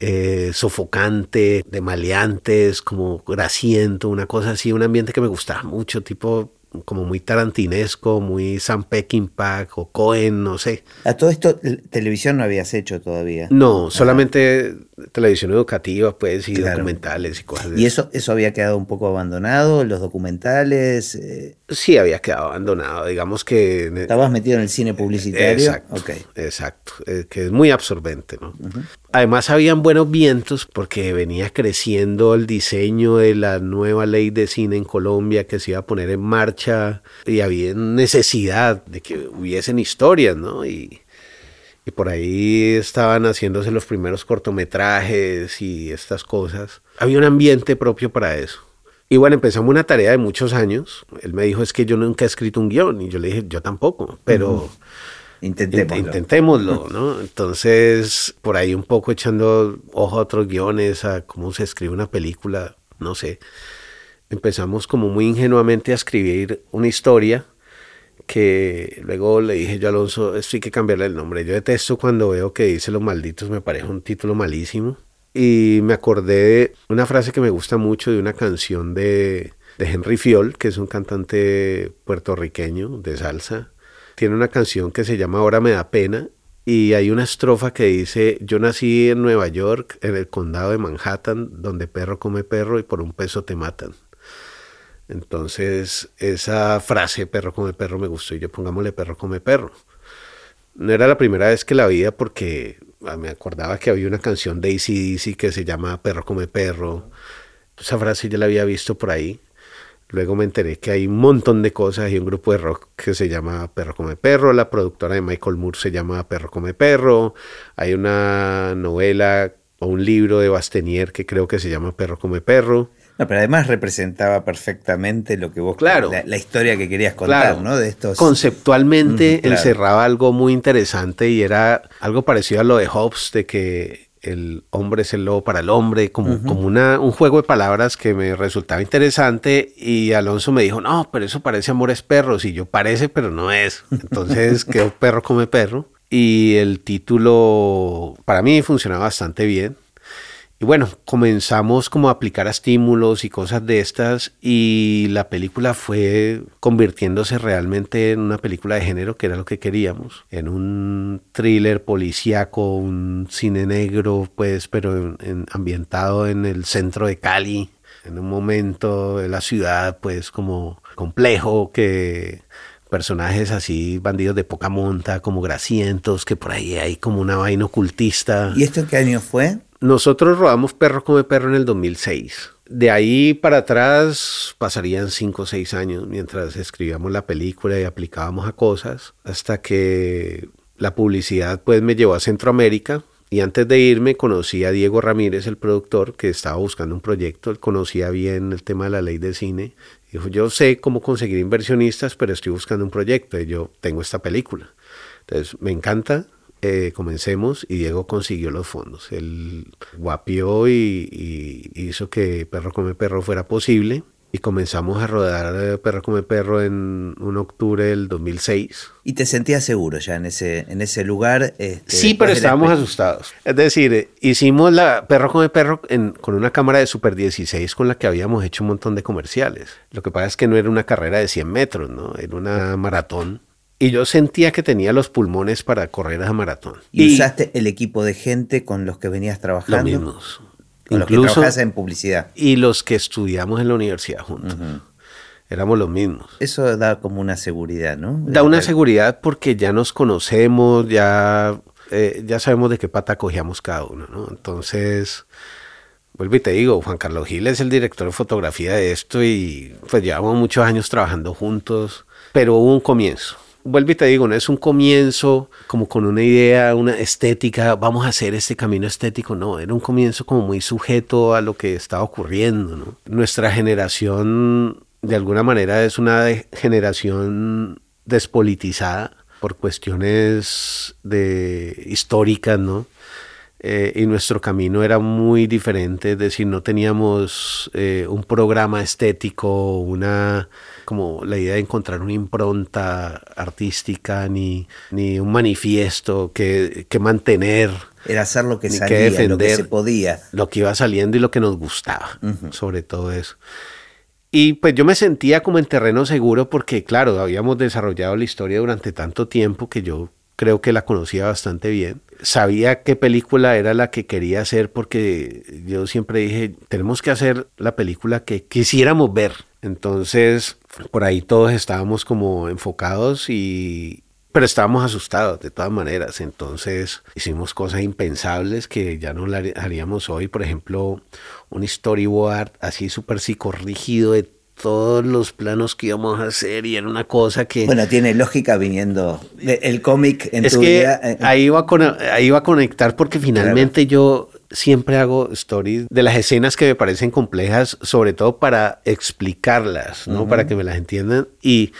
Speaker 2: Eh, sofocante, de maleantes, como grasiento, una cosa así, un ambiente que me gustaba mucho, tipo como muy tarantinesco, muy Sam Peckinpah o Cohen, no sé.
Speaker 1: A todo esto, televisión no habías hecho todavía.
Speaker 2: No, solamente televisión educativa, pues, y documentales y cosas
Speaker 1: ¿Y eso, eso había quedado un poco abandonado, los documentales? Eh?
Speaker 2: Sí, había quedado abandonado, digamos que...
Speaker 1: ¿Estabas metido en el cine publicitario?
Speaker 2: Exacto, exacto, eh, que es muy absorbente, ¿no? Además habían buenos vientos porque venía creciendo el diseño de la nueva ley de cine en Colombia que se iba a poner en marcha y había necesidad de que hubiesen historias, ¿no? Y, y por ahí estaban haciéndose los primeros cortometrajes y estas cosas. Había un ambiente propio para eso. Y bueno, empezamos una tarea de muchos años. Él me dijo, es que yo nunca he escrito un guion. Y yo le dije, yo tampoco, pero
Speaker 1: intentémoslo.
Speaker 2: intentémoslo, ¿no? Entonces, por ahí un poco echando ojo a otros guiones, a cómo se escribe una película, no sé. Empezamos como muy ingenuamente a escribir una historia que luego le dije yo a Alonso, esto hay que cambiarle el nombre. Yo detesto cuando veo que dice Los Malditos, me parece un título malísimo. Y me acordé de una frase que me gusta mucho de una canción de, Henry Fiol, que es un cantante puertorriqueño de salsa. Tiene una canción que se llama Ahora me da pena y hay una estrofa que dice, yo nací en Nueva York, en el condado de Manhattan, donde perro come perro y por un peso te matan. Entonces, esa frase, perro come perro, me gustó y yo pongámosle perro come perro. No era la primera vez que la veía porque ah, me acordaba que había una canción de ACDC que se llama Perro come perro. Esa frase ya la había visto por ahí. Luego me enteré que hay un montón de cosas. Hay un grupo de rock que se llama Perro Come Perro. La productora de Michael Moore se llama Perro Come Perro. Hay una novela o un libro de Bastenier que creo que se llama Perro Come Perro.
Speaker 1: No, pero además representaba perfectamente lo que vos
Speaker 2: claro,
Speaker 1: la, historia que querías contar, ¿no?
Speaker 2: De estos conceptualmente encerraba algo muy interesante y era algo parecido a lo de Hobbes de que el hombre es el lobo para el hombre, como, como una, un juego de palabras que me resultaba interesante y Alonso me dijo, no, pero eso parece Amores Perros y yo parece, pero no es. Entonces quedó Perro come Perro y el título para mí funcionaba bastante bien. Y bueno, comenzamos como a aplicar estímulos y cosas de estas y la película fue convirtiéndose realmente en una película de género que era lo que queríamos, en un thriller policíaco, un cine negro, pues, pero ambientado en el centro de Cali, en un momento de la ciudad, pues, como complejo que personajes así, bandidos de poca monta, como grasientos, que por ahí hay como una vaina ocultista.
Speaker 1: ¿Y esto qué año fue?
Speaker 2: Nosotros rodamos Perro come Perro en el 2006. De ahí para atrás pasarían 5 o 6 años mientras escribíamos la película y aplicábamos a cosas, hasta que la publicidad pues me llevó a Centroamérica. Y antes de irme conocí a Diego Ramírez, el productor, que estaba buscando un proyecto. Él conocía bien el tema de la ley de cine. Dijo, yo sé cómo conseguir inversionistas, pero estoy buscando un proyecto y yo tengo esta película. Entonces, me encanta, eh, comencemos y Diego consiguió los fondos. Él guapió y, hizo que Perro Come Perro fuera posible y comenzamos a rodar eh, Perro Come Perro en un octubre del 2006.
Speaker 1: ¿Y te sentías seguro ya en ese, en ese lugar?
Speaker 2: Este, sí, pero estábamos asustados. Es decir, hicimos la Perro Come Perro con una cámara de Super 16 con la que habíamos hecho un montón de comerciales. Lo que pasa es que no era una carrera de 100 metros, ¿no? Era una maratón y yo sentía que tenía los pulmones para correr a maratón.
Speaker 1: ¿Y, usaste el equipo de gente con los que venías trabajando?
Speaker 2: Los mismos.
Speaker 1: Con los que trabajas en publicidad.
Speaker 2: Y los que estudiamos en la universidad juntos. Éramos los mismos.
Speaker 1: Eso da como una seguridad, ¿no?
Speaker 2: Da una seguridad porque ya nos conocemos, ya, eh, ya sabemos de qué pata cogíamos cada uno, ¿no? Entonces, vuelvo y te digo, Juan Carlos Gil es el director de fotografía de esto y pues llevamos muchos años trabajando juntos, pero hubo un comienzo vuelvo y te digo, no es un comienzo como con una idea, una estética, vamos a hacer este camino estético, no, era un comienzo como muy sujeto a lo que estaba ocurriendo, ¿no? Nuestra generación, de alguna manera, es una generación despolitizada por cuestiones de históricas, ¿no? Eh, y nuestro camino era muy diferente, es decir, no teníamos eh, un programa estético, una como la idea de encontrar una impronta artística ni, ni un manifiesto que, que mantener.
Speaker 1: Era hacer lo que salía, lo que se podía.
Speaker 2: Lo que iba saliendo y lo que nos gustaba, sobre todo eso. Y pues yo me sentía como en terreno seguro porque, claro, habíamos desarrollado la historia durante tanto tiempo que yo creo que la conocía bastante bien. Sabía qué película era la que quería hacer porque yo siempre dije, tenemos que hacer la película que quisiéramos ver. Entonces, por ahí todos estábamos como enfocados y... Pero estábamos asustados de todas maneras, entonces hicimos cosas impensables que ya no haríamos hoy, por ejemplo, un storyboard así súper psicorrígido de todos los planos que íbamos a hacer y era una cosa que...
Speaker 1: Bueno, tiene lógica viniendo el cómic en
Speaker 2: es que eh, Ahí iba, a ahí iba a conectar porque finalmente yo siempre hago stories de las escenas que me parecen complejas, sobre todo para explicarlas, ¿no? Para que me las entiendan. Y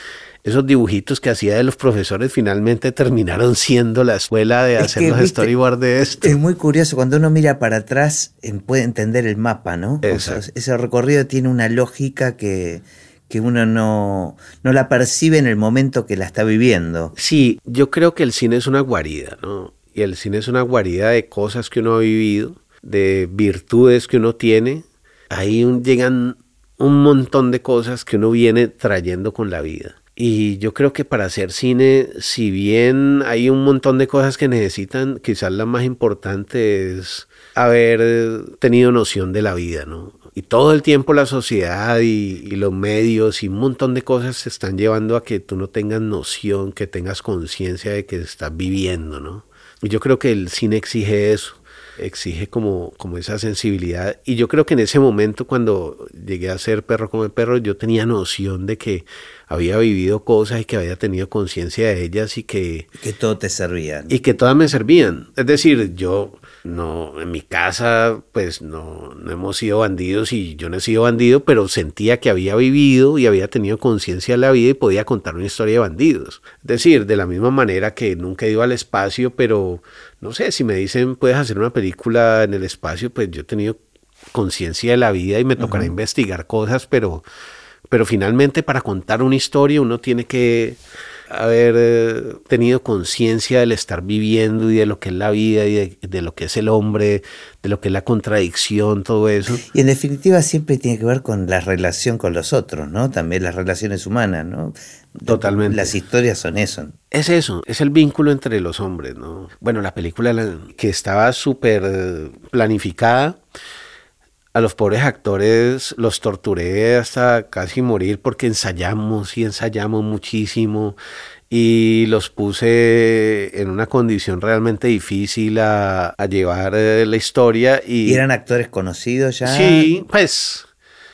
Speaker 2: esos dibujitos que hacía de los profesores finalmente terminaron siendo la escuela de hacer los storyboards de esto.
Speaker 1: Es muy curioso, cuando uno mira para atrás puede entender el mapa, ¿no? ese recorrido tiene una lógica que, que uno no, no la percibe en el momento que la está viviendo.
Speaker 2: Sí, yo creo que el cine es una guarida, ¿no? Y el cine es una guarida de cosas que uno ha vivido, de virtudes que uno tiene. Ahí llegan un montón de cosas que uno viene trayendo con la vida. Y yo creo que para hacer cine, si bien hay un montón de cosas que necesitan, quizás la más importante es haber tenido noción de la vida, ¿no? Y todo el tiempo la sociedad y, los medios y un montón de cosas se están llevando a que tú no tengas noción, que tengas conciencia de que estás viviendo, ¿no? Y yo creo que el cine exige eso exige como, como esa sensibilidad. Y yo creo que en ese momento, cuando llegué a ser perro como el perro, yo tenía noción de que había vivido cosas y que había tenido conciencia de ellas y que...
Speaker 1: Que todo te servían.
Speaker 2: Y que todas me servían. Es decir, yo no, en mi casa, pues no, no hemos sido bandidos y yo no he sido bandido, pero sentía que había vivido y había tenido conciencia de la vida y podía contar una historia de bandidos. Es decir, de la misma manera que nunca he ido al espacio, pero no sé, si me dicen puedes hacer una película en el espacio, pues yo he tenido conciencia de la vida y me tocará investigar cosas, pero, pero finalmente para contar una historia uno tiene que haber eh, tenido conciencia del estar viviendo y de lo que es la vida y de, lo que es el hombre, de lo que es la contradicción, todo eso.
Speaker 1: Y en definitiva siempre tiene que ver con la relación con los otros, ¿no? También las relaciones humanas, ¿no?
Speaker 2: Totalmente.
Speaker 1: Las historias son eso.
Speaker 2: Es eso, es el vínculo entre los hombres, ¿no? Bueno, la película que estaba súper eh, planificada a los pobres actores los torturé hasta casi morir porque ensayamos y ensayamos muchísimo y los puse en una condición realmente difícil a, llevar eh, la historia. Y,
Speaker 1: ¿Y eran actores conocidos ya?
Speaker 2: Sí, pues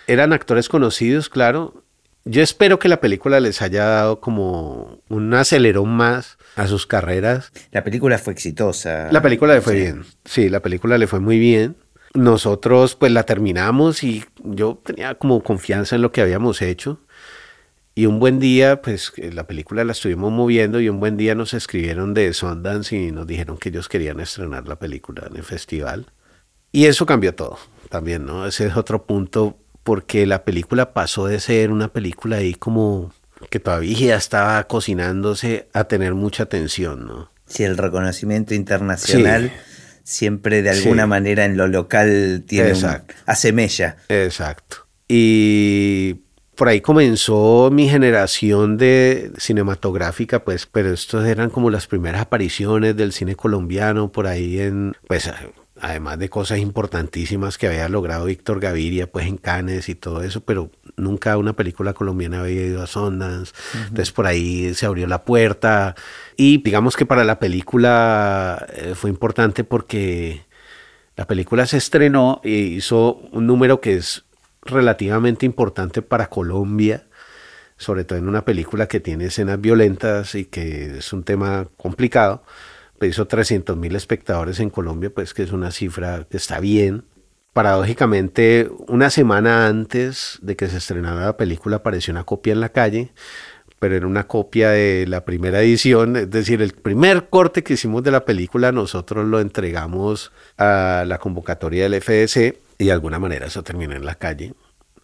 Speaker 2: eran actores conocidos, claro. Yo espero que la película les haya dado como un acelerón más a sus carreras.
Speaker 1: La película fue exitosa.
Speaker 2: La película le fue bien. Sí, la película le fue muy bien nosotros pues la terminamos y yo tenía como confianza en lo que habíamos hecho. Y un buen día, pues la película la estuvimos moviendo y un buen día nos escribieron de Sundance y nos dijeron que ellos querían estrenar la película en el festival. Y eso cambió todo también, ¿no? Ese es otro punto porque la película pasó de ser una película ahí como que todavía estaba cocinándose a tener mucha atención, ¿no?
Speaker 1: Sí, el reconocimiento internacional siempre de alguna manera en lo local tiene hace mella.
Speaker 2: Exacto. Y por ahí comenzó mi generación de cinematográfica, pues, pero estos eran como las primeras apariciones del cine colombiano, por ahí en, pues, además de cosas importantísimas que había logrado Víctor Gaviria, pues en Cannes y todo eso, pero nunca una película colombiana había ido a Sundance. Entonces por ahí se abrió la puerta y digamos que para la película eh, fue importante porque la película se estrenó e hizo un número que es relativamente importante para Colombia sobre todo en una película que tiene escenas violentas y que es un tema complicado hizo 300 mil espectadores en Colombia, pues que es una cifra que está bien. Paradójicamente, una semana antes de que se estrenara la película apareció una copia en la calle, pero era una copia de la primera edición, es decir, el primer corte que hicimos de la película nosotros lo entregamos a la convocatoria del FDC y de alguna manera eso terminó en la calle.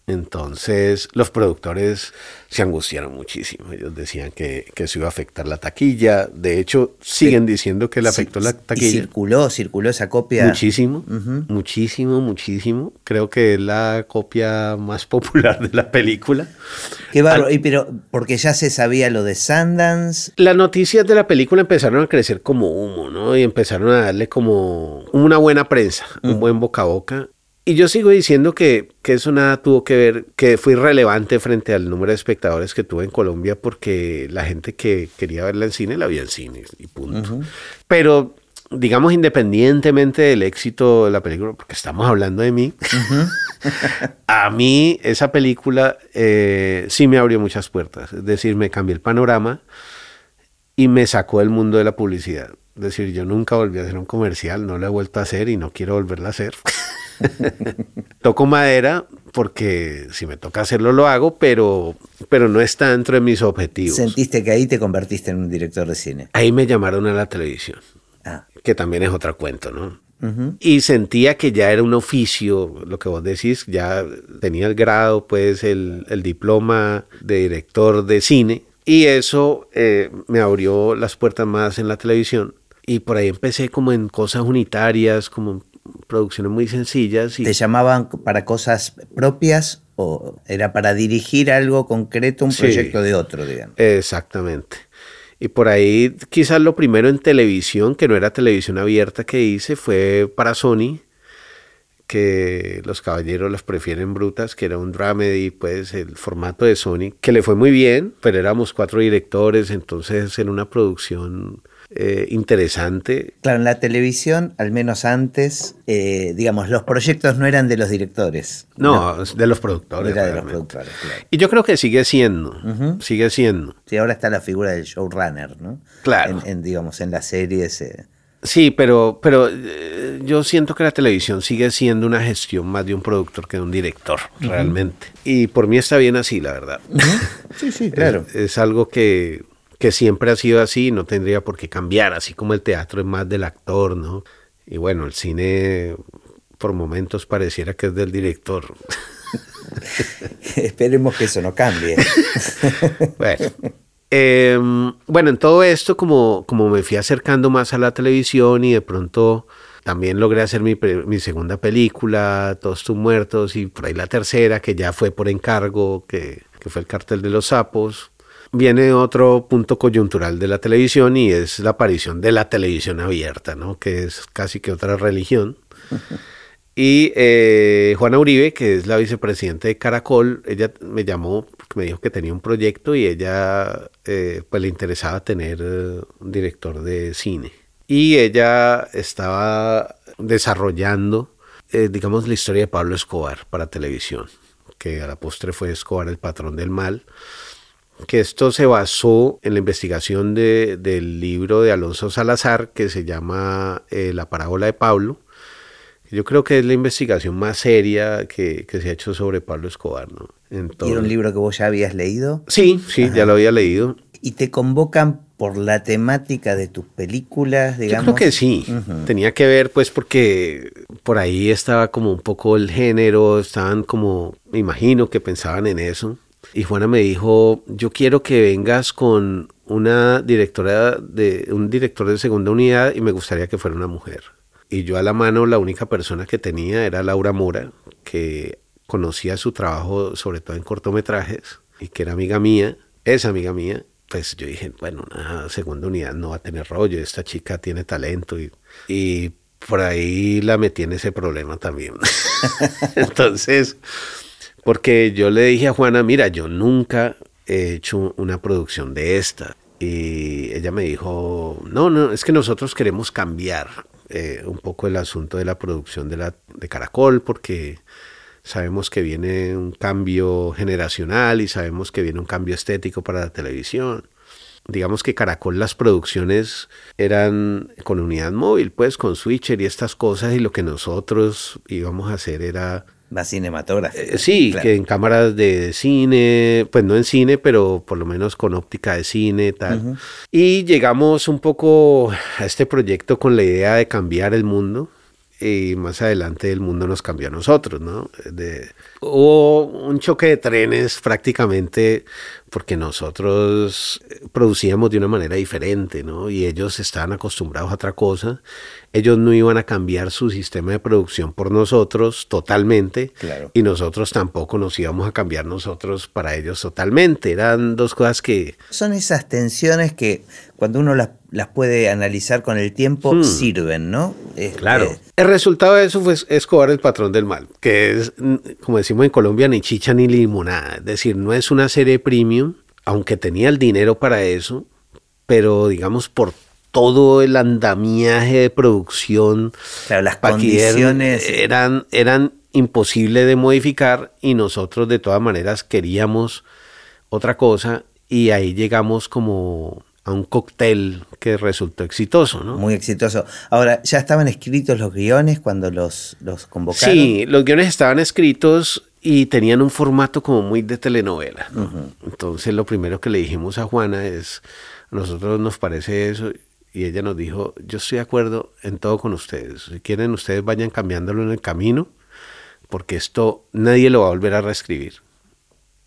Speaker 2: Entonces los productores se angustiaron muchísimo. Ellos decían que, que eso iba a afectar la taquilla. De hecho, siguen diciendo que le afectó la taquilla. Y
Speaker 1: circuló, circuló esa copia.
Speaker 2: Muchísimo, muchísimo, muchísimo. Creo que es la copia más popular de la película.
Speaker 1: Qué barro. y pero porque ya se sabía lo de Sundance.
Speaker 2: Las noticias de la película empezaron a crecer como humo, ¿no? Y empezaron a darle como una buena prensa, un buen boca a boca. Y yo sigo diciendo que, eso nada tuvo que ver, que fue irrelevante frente al número de espectadores que tuve en Colombia porque la gente que quería verla en cine la vio en cine y punto. Pero digamos independientemente del éxito de la película, porque estamos hablando de mí, a mí esa película eh, sí me abrió muchas puertas. Es decir, me cambió el panorama y me sacó del mundo de la publicidad. Es decir, yo nunca volví a hacer un comercial, no lo he vuelto a hacer y no quiero volverla a hacer. Toco madera porque si me toca hacerlo lo hago, pero, pero no está dentro de mis objetivos.
Speaker 1: ¿Sentiste que ahí te convertiste en un director de cine?
Speaker 2: Ahí me llamaron a la televisión, ah. que también es otro cuento, ¿no? y sentía que ya era un oficio, lo que vos decís, ya tenía el grado, pues el, el diploma de director de cine y eso eh, me abrió las puertas más en la televisión y por ahí empecé como en cosas unitarias, como producciones muy sencillas. Y...
Speaker 1: ¿Te llamaban para cosas propias o era para dirigir algo concreto, un proyecto de otro, digamos?
Speaker 2: Exactamente. Y por ahí quizás lo primero en televisión, que no era televisión abierta que hice, fue para Sony, que los caballeros las prefieren brutas, que era un dramedy, pues el formato de Sony, que le fue muy bien, pero éramos cuatro directores, entonces era una producción eh, interesante.
Speaker 1: Claro, en la televisión, al menos antes, eh, digamos, los proyectos no eran de los directores.
Speaker 2: No, de los productores.
Speaker 1: Era de los productores, claro.
Speaker 2: Y yo creo que sigue siendo, sigue siendo.
Speaker 1: Sí, ahora está la figura del showrunner, ¿no?
Speaker 2: Claro.
Speaker 1: En, digamos, en las series. Eh.
Speaker 2: Sí, pero, pero yo siento que la televisión sigue siendo una gestión más de un productor que de un director, realmente. Y por mí está bien así, la verdad.
Speaker 1: Sí, sí, claro.
Speaker 2: es algo que que siempre ha sido así y no tendría por qué cambiar, así como el teatro es más del actor, ¿no? Y bueno, el cine por momentos pareciera que es del director.
Speaker 1: Esperemos que eso no cambie.
Speaker 2: bueno, em, bueno, en todo esto, como, como me fui acercando más a la televisión y de pronto también logré hacer mi, mi, segunda película, Todos tus muertos, y por ahí la tercera, que ya fue por encargo, que, que fue el cartel de los sapos viene otro punto coyuntural de la televisión y es la aparición de la televisión abierta, ¿no? que es casi que otra religión. Y eh, Juana Uribe, que es la vicepresidenta de Caracol, ella me llamó, me dijo que tenía un proyecto y ella eh, pues le interesaba tener eh, un director de cine. Y ella estaba desarrollando, digamos, la historia de Pablo Escobar para televisión, que a la postre fue Escobar el patrón del mal que esto se basó en la investigación de, del libro de Alonso Salazar que se llama eh, La parábola de Pablo. Yo creo que es la investigación más seria que, que se ha hecho sobre Pablo Escobar. ¿no?
Speaker 1: ¿Y era un libro que vos ya habías leído?
Speaker 2: Sí, sí, ya lo había leído.
Speaker 1: ¿Y te convocan por la temática de tus películas, digamos?
Speaker 2: Yo creo que sí. Tenía que ver, pues, porque por ahí estaba como un poco el género, estaban como, me imagino que pensaban en eso. Y Juana me dijo, yo quiero que vengas con una directora de un director de segunda unidad y me gustaría que fuera una mujer. Y yo a la mano la única persona que tenía era Laura Mora, que conocía su trabajo sobre todo en cortometrajes y que era amiga mía, es amiga mía. Pues yo dije, bueno, una segunda unidad no va a tener rollo, esta chica tiene talento y, y por ahí la metí en ese problema también. Entonces, porque yo le dije a Juana, mira, yo nunca he hecho una producción de esta. Y ella me dijo, no, no, es que nosotros queremos cambiar eh, un poco el asunto de la producción de, de Caracol, porque sabemos que viene un cambio generacional y sabemos que viene un cambio estético para la televisión. Digamos que Caracol las producciones eran con unidad móvil, pues con switcher y estas cosas, y lo que nosotros íbamos a hacer era
Speaker 1: la cinematografía.
Speaker 2: Eh, sí, que en cámaras de cine, pues no en cine, pero por lo menos con óptica de cine, tal. Y llegamos un poco a este proyecto con la idea de cambiar el mundo. Y más adelante el mundo nos cambió a nosotros, ¿no? De, hubo un choque de trenes prácticamente porque nosotros producíamos de una manera diferente, ¿no? Y ellos estaban acostumbrados a otra cosa ellos no iban a cambiar su sistema de producción por nosotros totalmente y nosotros tampoco nos íbamos a cambiar nosotros para ellos totalmente. Eran dos cosas que...
Speaker 1: Son esas tensiones que cuando uno las, puede analizar con el tiempo hmm. sirven, ¿no?
Speaker 2: Este, claro. El resultado de eso fue Escobar el patrón del mal, que es, como decimos en Colombia, ni chicha ni limonada. Es decir, no es una serie premium, aunque tenía el dinero para eso, pero digamos por todo el andamiaje de producción.
Speaker 1: las condiciones.
Speaker 2: Eran, eran imposibles de modificar y nosotros de todas maneras queríamos otra cosa y ahí llegamos como a un cóctel que resultó exitoso, ¿no?
Speaker 1: Muy exitoso. Ahora, ¿ya estaban escritos los guiones cuando los, los convocaron?
Speaker 2: Sí, los guiones estaban escritos y tenían un formato como muy de telenovela. Entonces, lo primero que le dijimos a Juana es, a nosotros nos parece eso, y ella nos dijo, yo estoy de acuerdo en todo con ustedes. Si quieren, ustedes vayan cambiándolo en el camino, porque esto nadie lo va a volver a reescribir.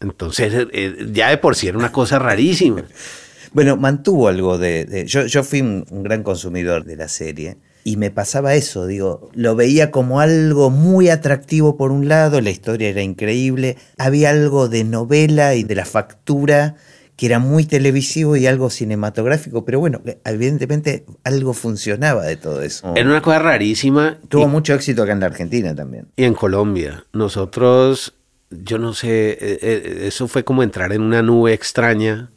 Speaker 2: Entonces, eh, ya de por sí era una cosa rarísima.
Speaker 1: Bueno, mantuvo algo de... yo, yo fui un, gran consumidor de la serie y me pasaba eso, digo, lo veía como algo muy atractivo por un lado, la historia era increíble, había algo de novela y de la factura que era muy televisivo y algo cinematográfico, pero bueno, evidentemente algo funcionaba de todo eso.
Speaker 2: Era una cosa rarísima.
Speaker 1: Tuvo mucho éxito acá en la Argentina también.
Speaker 2: Y en Colombia. Nosotros yo no sé, eh, eh, eso fue como entrar en una nube extraña.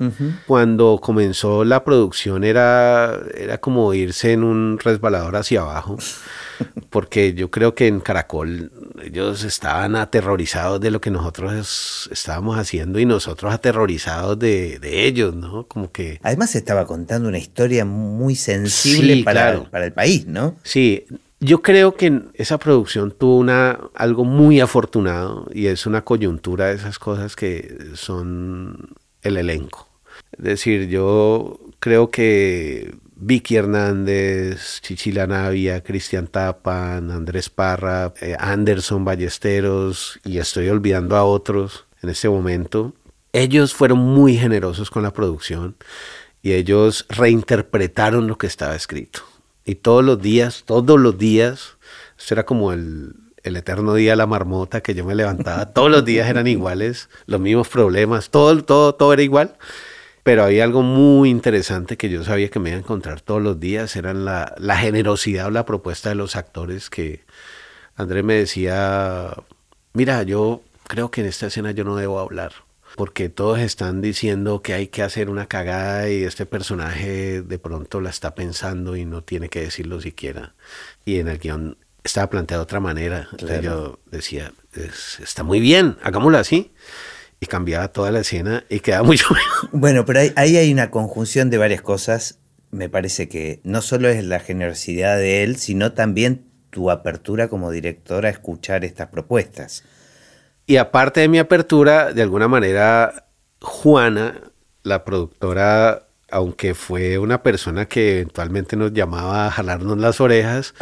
Speaker 2: Cuando comenzó la producción era, era como irse en un resbalador hacia abajo, porque yo creo que en Caracol ellos estaban aterrorizados de lo que nosotros estábamos haciendo y nosotros aterrorizados de, ellos, ¿no? Como que...
Speaker 1: Además se estaba contando una historia muy sensible para, para el país, ¿no?
Speaker 2: Sí, yo creo que esa producción tuvo una, algo muy afortunado y es una coyuntura de esas cosas que son el elenco. Es decir, yo creo que Vicky Hernández, Chichila Navia, Cristian Tapan, Andrés Parra, eh, Anderson Ballesteros, y estoy olvidando a otros en este momento, ellos fueron muy generosos con la producción y ellos reinterpretaron lo que estaba escrito. Y todos los días, todos los días, eso era como el, eterno día de la marmota que yo me levantaba, todos los días eran iguales, los mismos problemas, todo, todo, todo era igual. Pero había algo muy interesante que yo sabía que me iba a encontrar todos los días, eran la, la generosidad o la propuesta de los actores que Andrés me decía, mira, yo creo que en esta escena yo no debo hablar porque todos están diciendo que hay que hacer una cagada y este personaje de pronto la está pensando y no tiene que decirlo siquiera. Y en el guion estaba planteado de otra manera. yo decía, está muy bien, hagámoslo así. Y cambiaba toda la escena y quedaba mucho mejor.
Speaker 1: Bueno, pero ahí, ahí hay una conjunción de varias cosas. Me parece que no solo es la generosidad de él, sino también tu apertura como director a escuchar estas propuestas.
Speaker 2: Y aparte de mi apertura, de alguna manera, Juana, la productora, aunque fue una persona que eventualmente nos llamaba a jalarnos las orejas,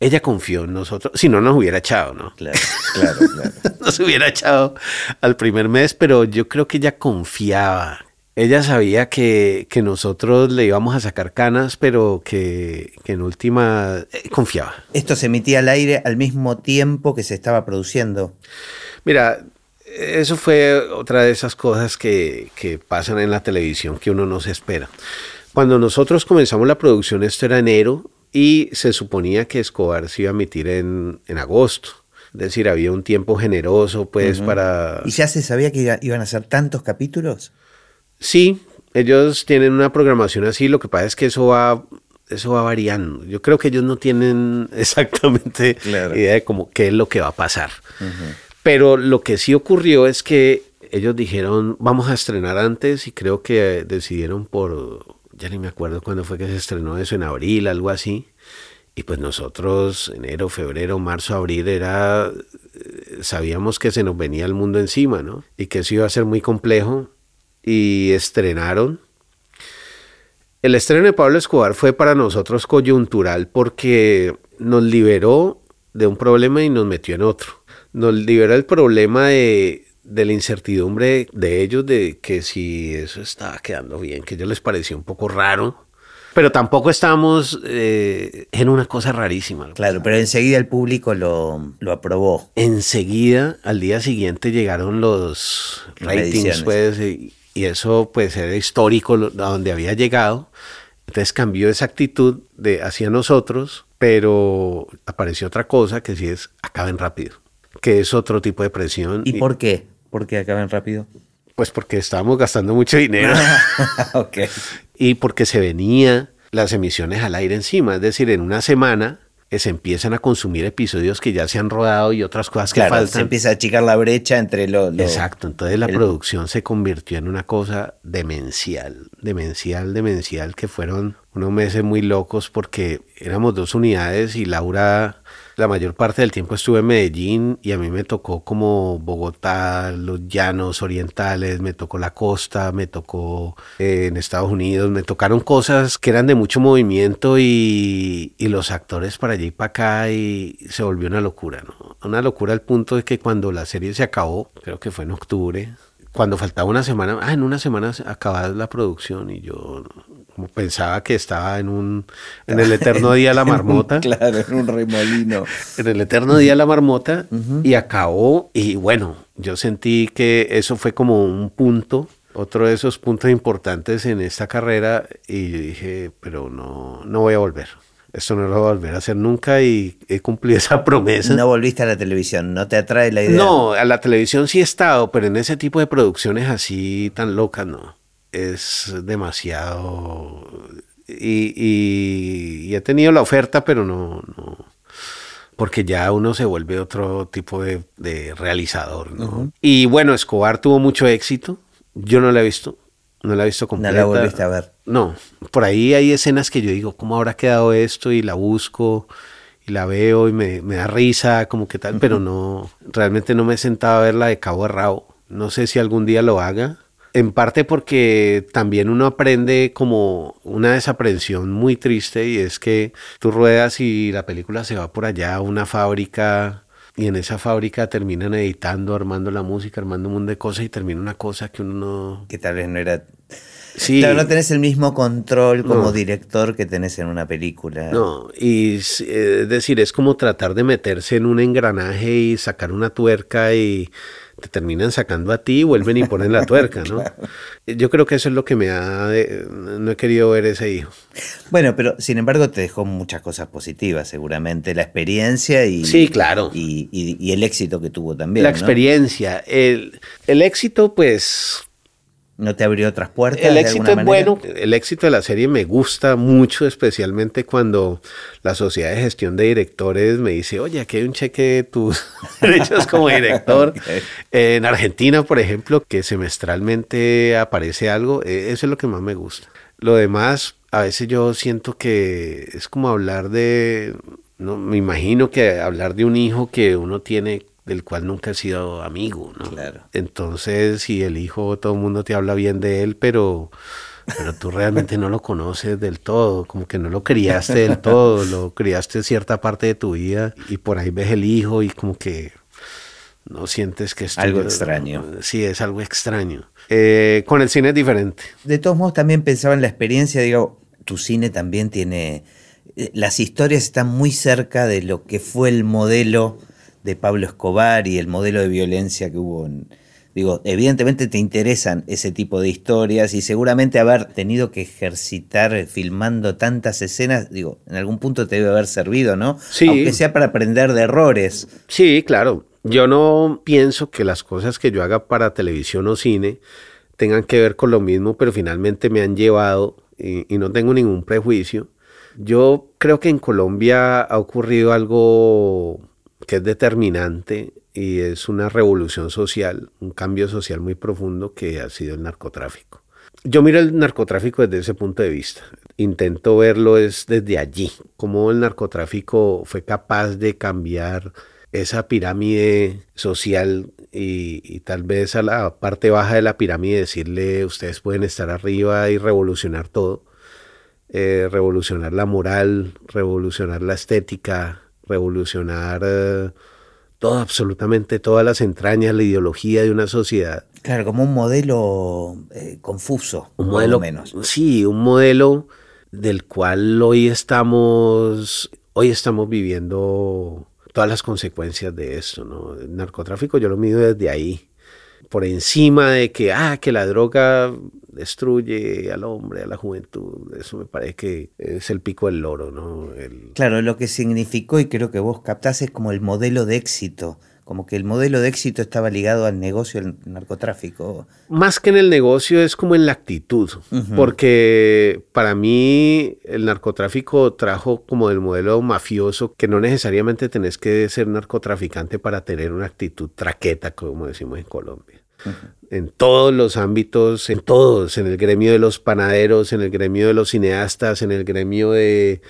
Speaker 2: ella confió en nosotros, si no nos hubiera echado, ¿no?
Speaker 1: Claro, claro, claro.
Speaker 2: nos hubiera echado al primer mes, pero yo creo que ella confiaba. Ella sabía que, que nosotros le íbamos a sacar canas, pero que, que en última eh, confiaba.
Speaker 1: Esto se emitía al aire al mismo tiempo que se estaba produciendo.
Speaker 2: Mira, eso fue otra de esas cosas que, pasan en la televisión que uno no se espera. Cuando nosotros comenzamos la producción, esto era enero y se suponía que Escobar se iba a emitir en, agosto. Es decir, había un tiempo generoso, pues, para...
Speaker 1: ¿Y ya se sabía que iban a ser tantos capítulos?
Speaker 2: Sí, ellos tienen una programación así, lo que pasa es que eso va, eso va variando. Yo creo que ellos no tienen exactamente idea de cómo, qué es lo que va a pasar. Pero lo que sí ocurrió es que ellos dijeron, vamos a estrenar antes y creo que decidieron por, ya ni me acuerdo cuándo fue que se estrenó eso, en abril, algo así. Y pues nosotros, enero, febrero, marzo, abril, era, eh, sabíamos que se nos venía el mundo encima, ¿no? Y que eso iba a ser muy complejo. Y estrenaron. El estreno de Pablo Escobar fue para nosotros coyuntural porque nos liberó de un problema y nos metió en otro nos libera el problema de, la incertidumbre de ellos de que si eso estaba quedando bien, que a ellos les pareció un poco raro. Pero tampoco estábamos eh, en una cosa rarísima.
Speaker 1: Claro, pero enseguida el público lo, aprobó.
Speaker 2: Enseguida, al día siguiente llegaron los ratings, pues, y, y, eso pues era histórico a donde había llegado. Entonces cambió esa actitud de hacia nosotros, pero apareció otra cosa que sí es acaben rápido que es otro tipo de presión.
Speaker 1: ¿Y, por qué? ¿Por qué acaban rápido?
Speaker 2: Pues porque estábamos gastando mucho dinero.
Speaker 1: ok.
Speaker 2: Y porque se venía las emisiones al aire encima, es decir, en una semana se empiezan a consumir episodios que ya se han rodado y otras cosas que faltan. Se
Speaker 1: empieza a achicar la brecha entre los.
Speaker 2: Exacto, entonces la producción se convirtió en una cosa demencial, demencial, demencial, que fueron unos meses muy locos porque éramos dos unidades y Laura la mayor parte del tiempo estuve en Medellín y a mí me tocó como Bogotá, los llanos orientales, me tocó la costa, me tocó eh, en Estados Unidos, me tocaron cosas que eran de mucho movimiento y, y los actores para allá y para acá y se volvió una locura, ¿no? Una locura al punto de que cuando la serie se acabó, creo que fue en octubre, cuando faltaba una semana, ah, en una semana acababa la producción y yo como pensaba que estaba en un en el eterno día de la marmota.
Speaker 1: claro, en un remolino.
Speaker 2: En el eterno día de la marmota y acabó y bueno, yo sentí que eso fue como un punto, otro de esos puntos importantes en esta carrera y dije, pero no no voy a volver. Esto no lo voy a volver a hacer nunca y he cumplido esa promesa.
Speaker 1: No volviste a la televisión, ¿no te atrae la idea?
Speaker 2: No, a la televisión sí he estado, pero en ese tipo de producciones así tan locas no. Es demasiado... Y, y- y he tenido la oferta, pero no, no. Porque ya uno se vuelve otro tipo de, de realizador, ¿no? Y bueno, Escobar tuvo mucho éxito. Yo no la he visto. No la he visto
Speaker 1: No
Speaker 2: completa.
Speaker 1: la volviste a ver.
Speaker 2: No, por ahí hay escenas que yo digo, ¿cómo habrá quedado esto? Y la busco y la veo y me, me da risa, como que tal, pero no, realmente no me he sentado a verla de cabo a rabo. No sé si algún día lo haga. En parte porque también uno aprende como una desaprensión muy triste y es que tú ruedas y la película se va por allá a una fábrica y en esa fábrica terminan editando, armando la música, armando un montón de cosas y termina una cosa que uno no...
Speaker 1: Que tal vez no era...
Speaker 2: Sí,
Speaker 1: Claro, no tenés el mismo control como
Speaker 2: No.
Speaker 1: director que tenés en una película.
Speaker 2: No, y eh, es decir, es como tratar de meterse en un engranaje y sacar una tuerca y te terminan sacando a ti y vuelven y ponen la tuerca, ¿no? Yo creo que eso es lo que me ha... de- no he querido ver ese hijo.
Speaker 1: Bueno, pero sin embargo te dejó muchas cosas positivas, seguramente. La experiencia y,
Speaker 2: Sí, claro.
Speaker 1: y, y- y el éxito que tuvo también.
Speaker 2: la
Speaker 1: ¿no?
Speaker 2: experiencia, el, el éxito, pues
Speaker 1: ¿No te abrió otras puertas?
Speaker 2: El éxito es
Speaker 1: manera?
Speaker 2: bueno, el éxito de la serie me gusta mucho, especialmente cuando la sociedad de gestión de directores me dice, oye, aquí hay un cheque de tus derechos como director. En Argentina, por ejemplo, que semestralmente aparece algo, eh, eso es lo que más me gusta. Lo demás, a veces yo siento que es como hablar de, no, me imagino que hablar de un hijo que uno tiene del cual nunca ha sido amigo, ¿no?
Speaker 1: Claro.
Speaker 2: Entonces, si el hijo, todo el mundo te habla bien de él, pero, pero tú realmente no lo conoces del todo, como que no lo criaste del todo, lo criaste cierta parte de tu vida y por ahí ves el hijo y como que no sientes que es
Speaker 1: Algo extraño.
Speaker 2: Sí, es algo extraño. Eh, con el cine es diferente.
Speaker 1: De todos modos, también pensaba en la experiencia, digo, tu cine también tiene... eh, Las historias están muy cerca de lo que fue el modelo de Pablo Escobar y el modelo de violencia que hubo en... Digo, evidentemente te interesan ese tipo de historias y seguramente haber tenido que ejercitar filmando tantas escenas, digo, en algún punto te debe haber servido, ¿no?
Speaker 2: Sí.
Speaker 1: Aunque sea para aprender de errores.
Speaker 2: Sí, claro. Yo no pienso que las cosas que yo haga para televisión o cine tengan que ver con lo mismo, pero finalmente me han llevado y, y no tengo ningún prejuicio. Yo creo que en Colombia ha ocurrido algo que es determinante y es una revolución social, un cambio social muy profundo que ha sido el narcotráfico. Yo miro el narcotráfico desde ese punto de vista. Intento verlo es desde allí, cómo el narcotráfico fue capaz de cambiar esa pirámide social y, y tal vez a la parte baja de la pirámide decirle ustedes pueden estar arriba y revolucionar todo, Eh, revolucionar la moral, revolucionar la estética, revolucionar eh, todo, absolutamente todas las entrañas, la ideología de una sociedad.
Speaker 1: Claro, como un modelo eh, confuso,
Speaker 2: Un
Speaker 1: más
Speaker 2: modelo,
Speaker 1: o menos.
Speaker 2: sí, un modelo del cual hoy estamos, hoy estamos viviendo todas las consecuencias de esto, ¿no? El narcotráfico yo lo mido desde ahí, por encima de que, ah, que la droga destruye al hombre, a la juventud, eso me parece que es el pico del loro, ¿no? El-
Speaker 1: Claro, lo que significó, y creo que vos captás, es como el modelo de éxito. Como que el modelo de éxito estaba ligado al negocio del narcotráfico.
Speaker 2: Más que en el negocio es como en la actitud, porque para mí el narcotráfico trajo como del modelo mafioso que no necesariamente tenés que ser narcotraficante para tener una actitud traqueta, como decimos en Colombia. En todos los ámbitos, en todos, en el gremio de los panaderos, en el gremio de los cineastas, en el gremio de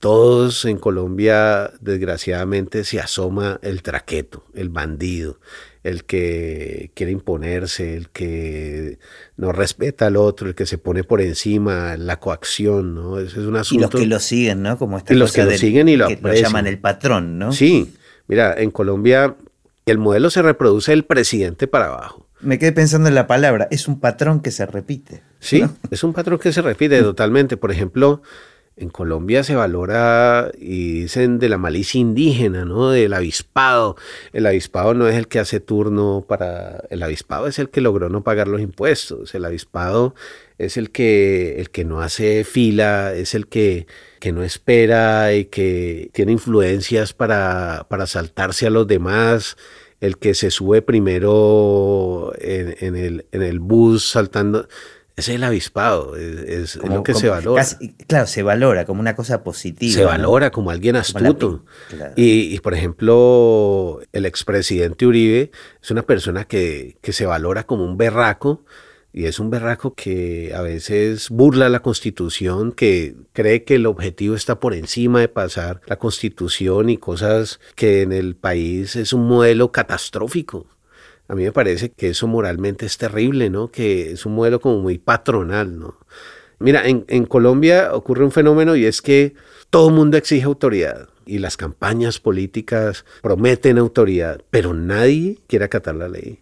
Speaker 2: todos en Colombia, desgraciadamente, se asoma el traqueto, el bandido, el que quiere imponerse, el que no respeta al otro, el que se pone por encima, la coacción, ¿no? es un asunto.
Speaker 1: Y los que lo siguen, ¿no? Como esta
Speaker 2: y los que lo siguen y lo, que lo
Speaker 1: llaman el patrón, ¿no?
Speaker 2: Sí, mira, en Colombia el modelo se reproduce del presidente para abajo.
Speaker 1: Me quedé pensando en la palabra, es un patrón que se repite.
Speaker 2: Sí, es un patrón que se repite totalmente. Por ejemplo, en Colombia se valora y dicen de la malicia indígena, ¿no? Del avispado. El avispado no es el que hace turno para. El avispado es el que logró no pagar los impuestos. El avispado es el que, el que no hace fila, es el que, que no espera y que tiene influencias para, para saltarse a los demás el que se sube primero en, el, en el bus saltando. Es el avispado, es, lo que se valora.
Speaker 1: claro, se valora como una cosa positiva.
Speaker 2: Se valora como alguien astuto. y, por ejemplo, el expresidente Uribe es una persona que, que se valora como un berraco, y es un berraco que a veces burla la constitución, que cree que el objetivo está por encima de pasar la constitución y cosas que en el país es un modelo catastrófico. A mí me parece que eso moralmente es terrible, ¿no? Que es un modelo como muy patronal, ¿no? Mira, en, Colombia ocurre un fenómeno y es que todo el mundo exige autoridad y las campañas políticas prometen autoridad, pero nadie quiere acatar la ley.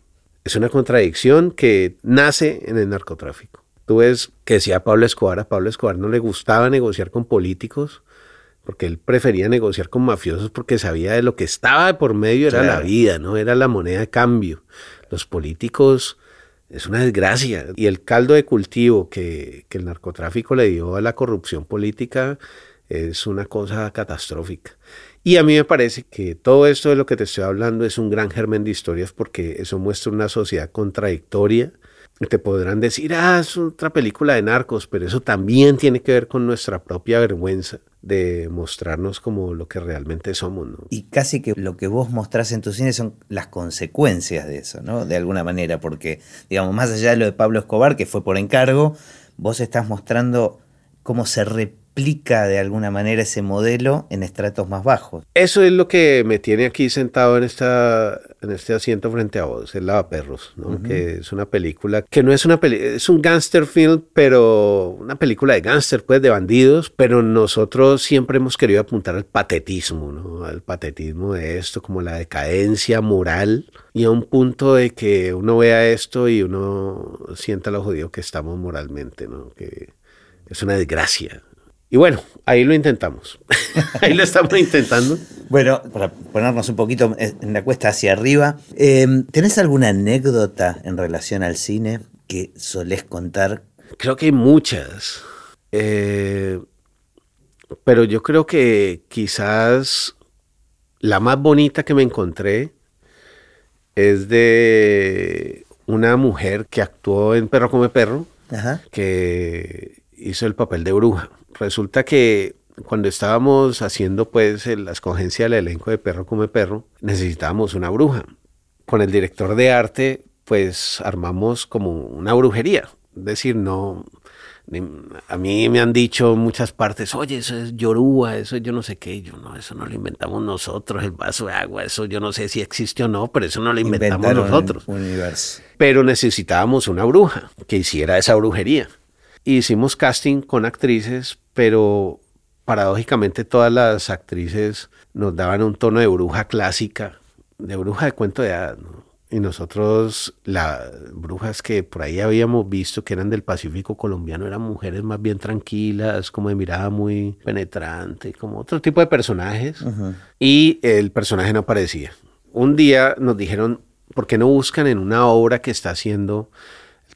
Speaker 2: Es una contradicción que nace en el narcotráfico. Tú ves que decía Pablo Escobar, a Pablo Escobar no le gustaba negociar con políticos, porque él prefería negociar con mafiosos porque sabía de lo que estaba por medio era la vida, no era la moneda de cambio. Los políticos es una desgracia y el caldo de cultivo que, que el narcotráfico le dio a la corrupción política es una cosa catastrófica. Y a mí me parece que todo esto de lo que te estoy hablando es un gran germen de historias porque eso muestra una sociedad contradictoria. Te podrán decir, ah, es otra película de narcos, pero eso también tiene que ver con nuestra propia vergüenza de mostrarnos como lo que realmente somos.
Speaker 1: Y casi que lo que vos mostrás en tu cine son las consecuencias de eso, ¿no? De alguna manera, porque, digamos, más allá de lo de Pablo Escobar, que fue por encargo, vos estás mostrando cómo se repite aplica de alguna manera ese modelo en estratos más bajos.
Speaker 2: Eso es lo que me tiene aquí sentado en, esta, en este asiento frente a vos, el Lavaperros, ¿no? que es una película que no es una película, es un gangster film, pero una película de gangster, pues de bandidos, pero nosotros siempre hemos querido apuntar al patetismo, ¿no? al patetismo de esto, como la decadencia moral y a un punto de que uno vea esto y uno sienta lo jodido que estamos moralmente, ¿no? que es una desgracia. Y bueno, ahí lo intentamos. ahí lo estamos intentando.
Speaker 1: Bueno, para ponernos un poquito en la cuesta hacia arriba, em, ¿tenés alguna anécdota en relación al cine que solés contar?
Speaker 2: Creo que hay muchas. Eh, pero yo creo que quizás la más bonita que me encontré es de una mujer que actuó en Perro come Perro, que hizo el papel de bruja resulta que cuando estábamos haciendo pues la escogencia del elenco de Perro come Perro, necesitábamos una bruja. Con el director de arte pues armamos como una brujería. Es decir, no... A mí me han dicho en muchas partes, oye, eso es Yoruba, eso yo no sé qué. Yo no, eso no lo inventamos nosotros, el vaso de agua, eso yo no sé si existe o no, pero eso no lo inventamos nosotros. Pero necesitábamos una bruja que hiciera esa brujería. Hicimos casting con actrices, pero paradójicamente todas las actrices nos daban un tono de bruja clásica, de bruja de cuento de hadas. Y nosotros, las brujas que por ahí habíamos visto que eran del Pacífico colombiano, eran mujeres más bien tranquilas, como de mirada muy penetrante, como otro tipo de personajes. Y el personaje no aparecía. Un día nos dijeron, ¿por qué no buscan en una obra que está haciendo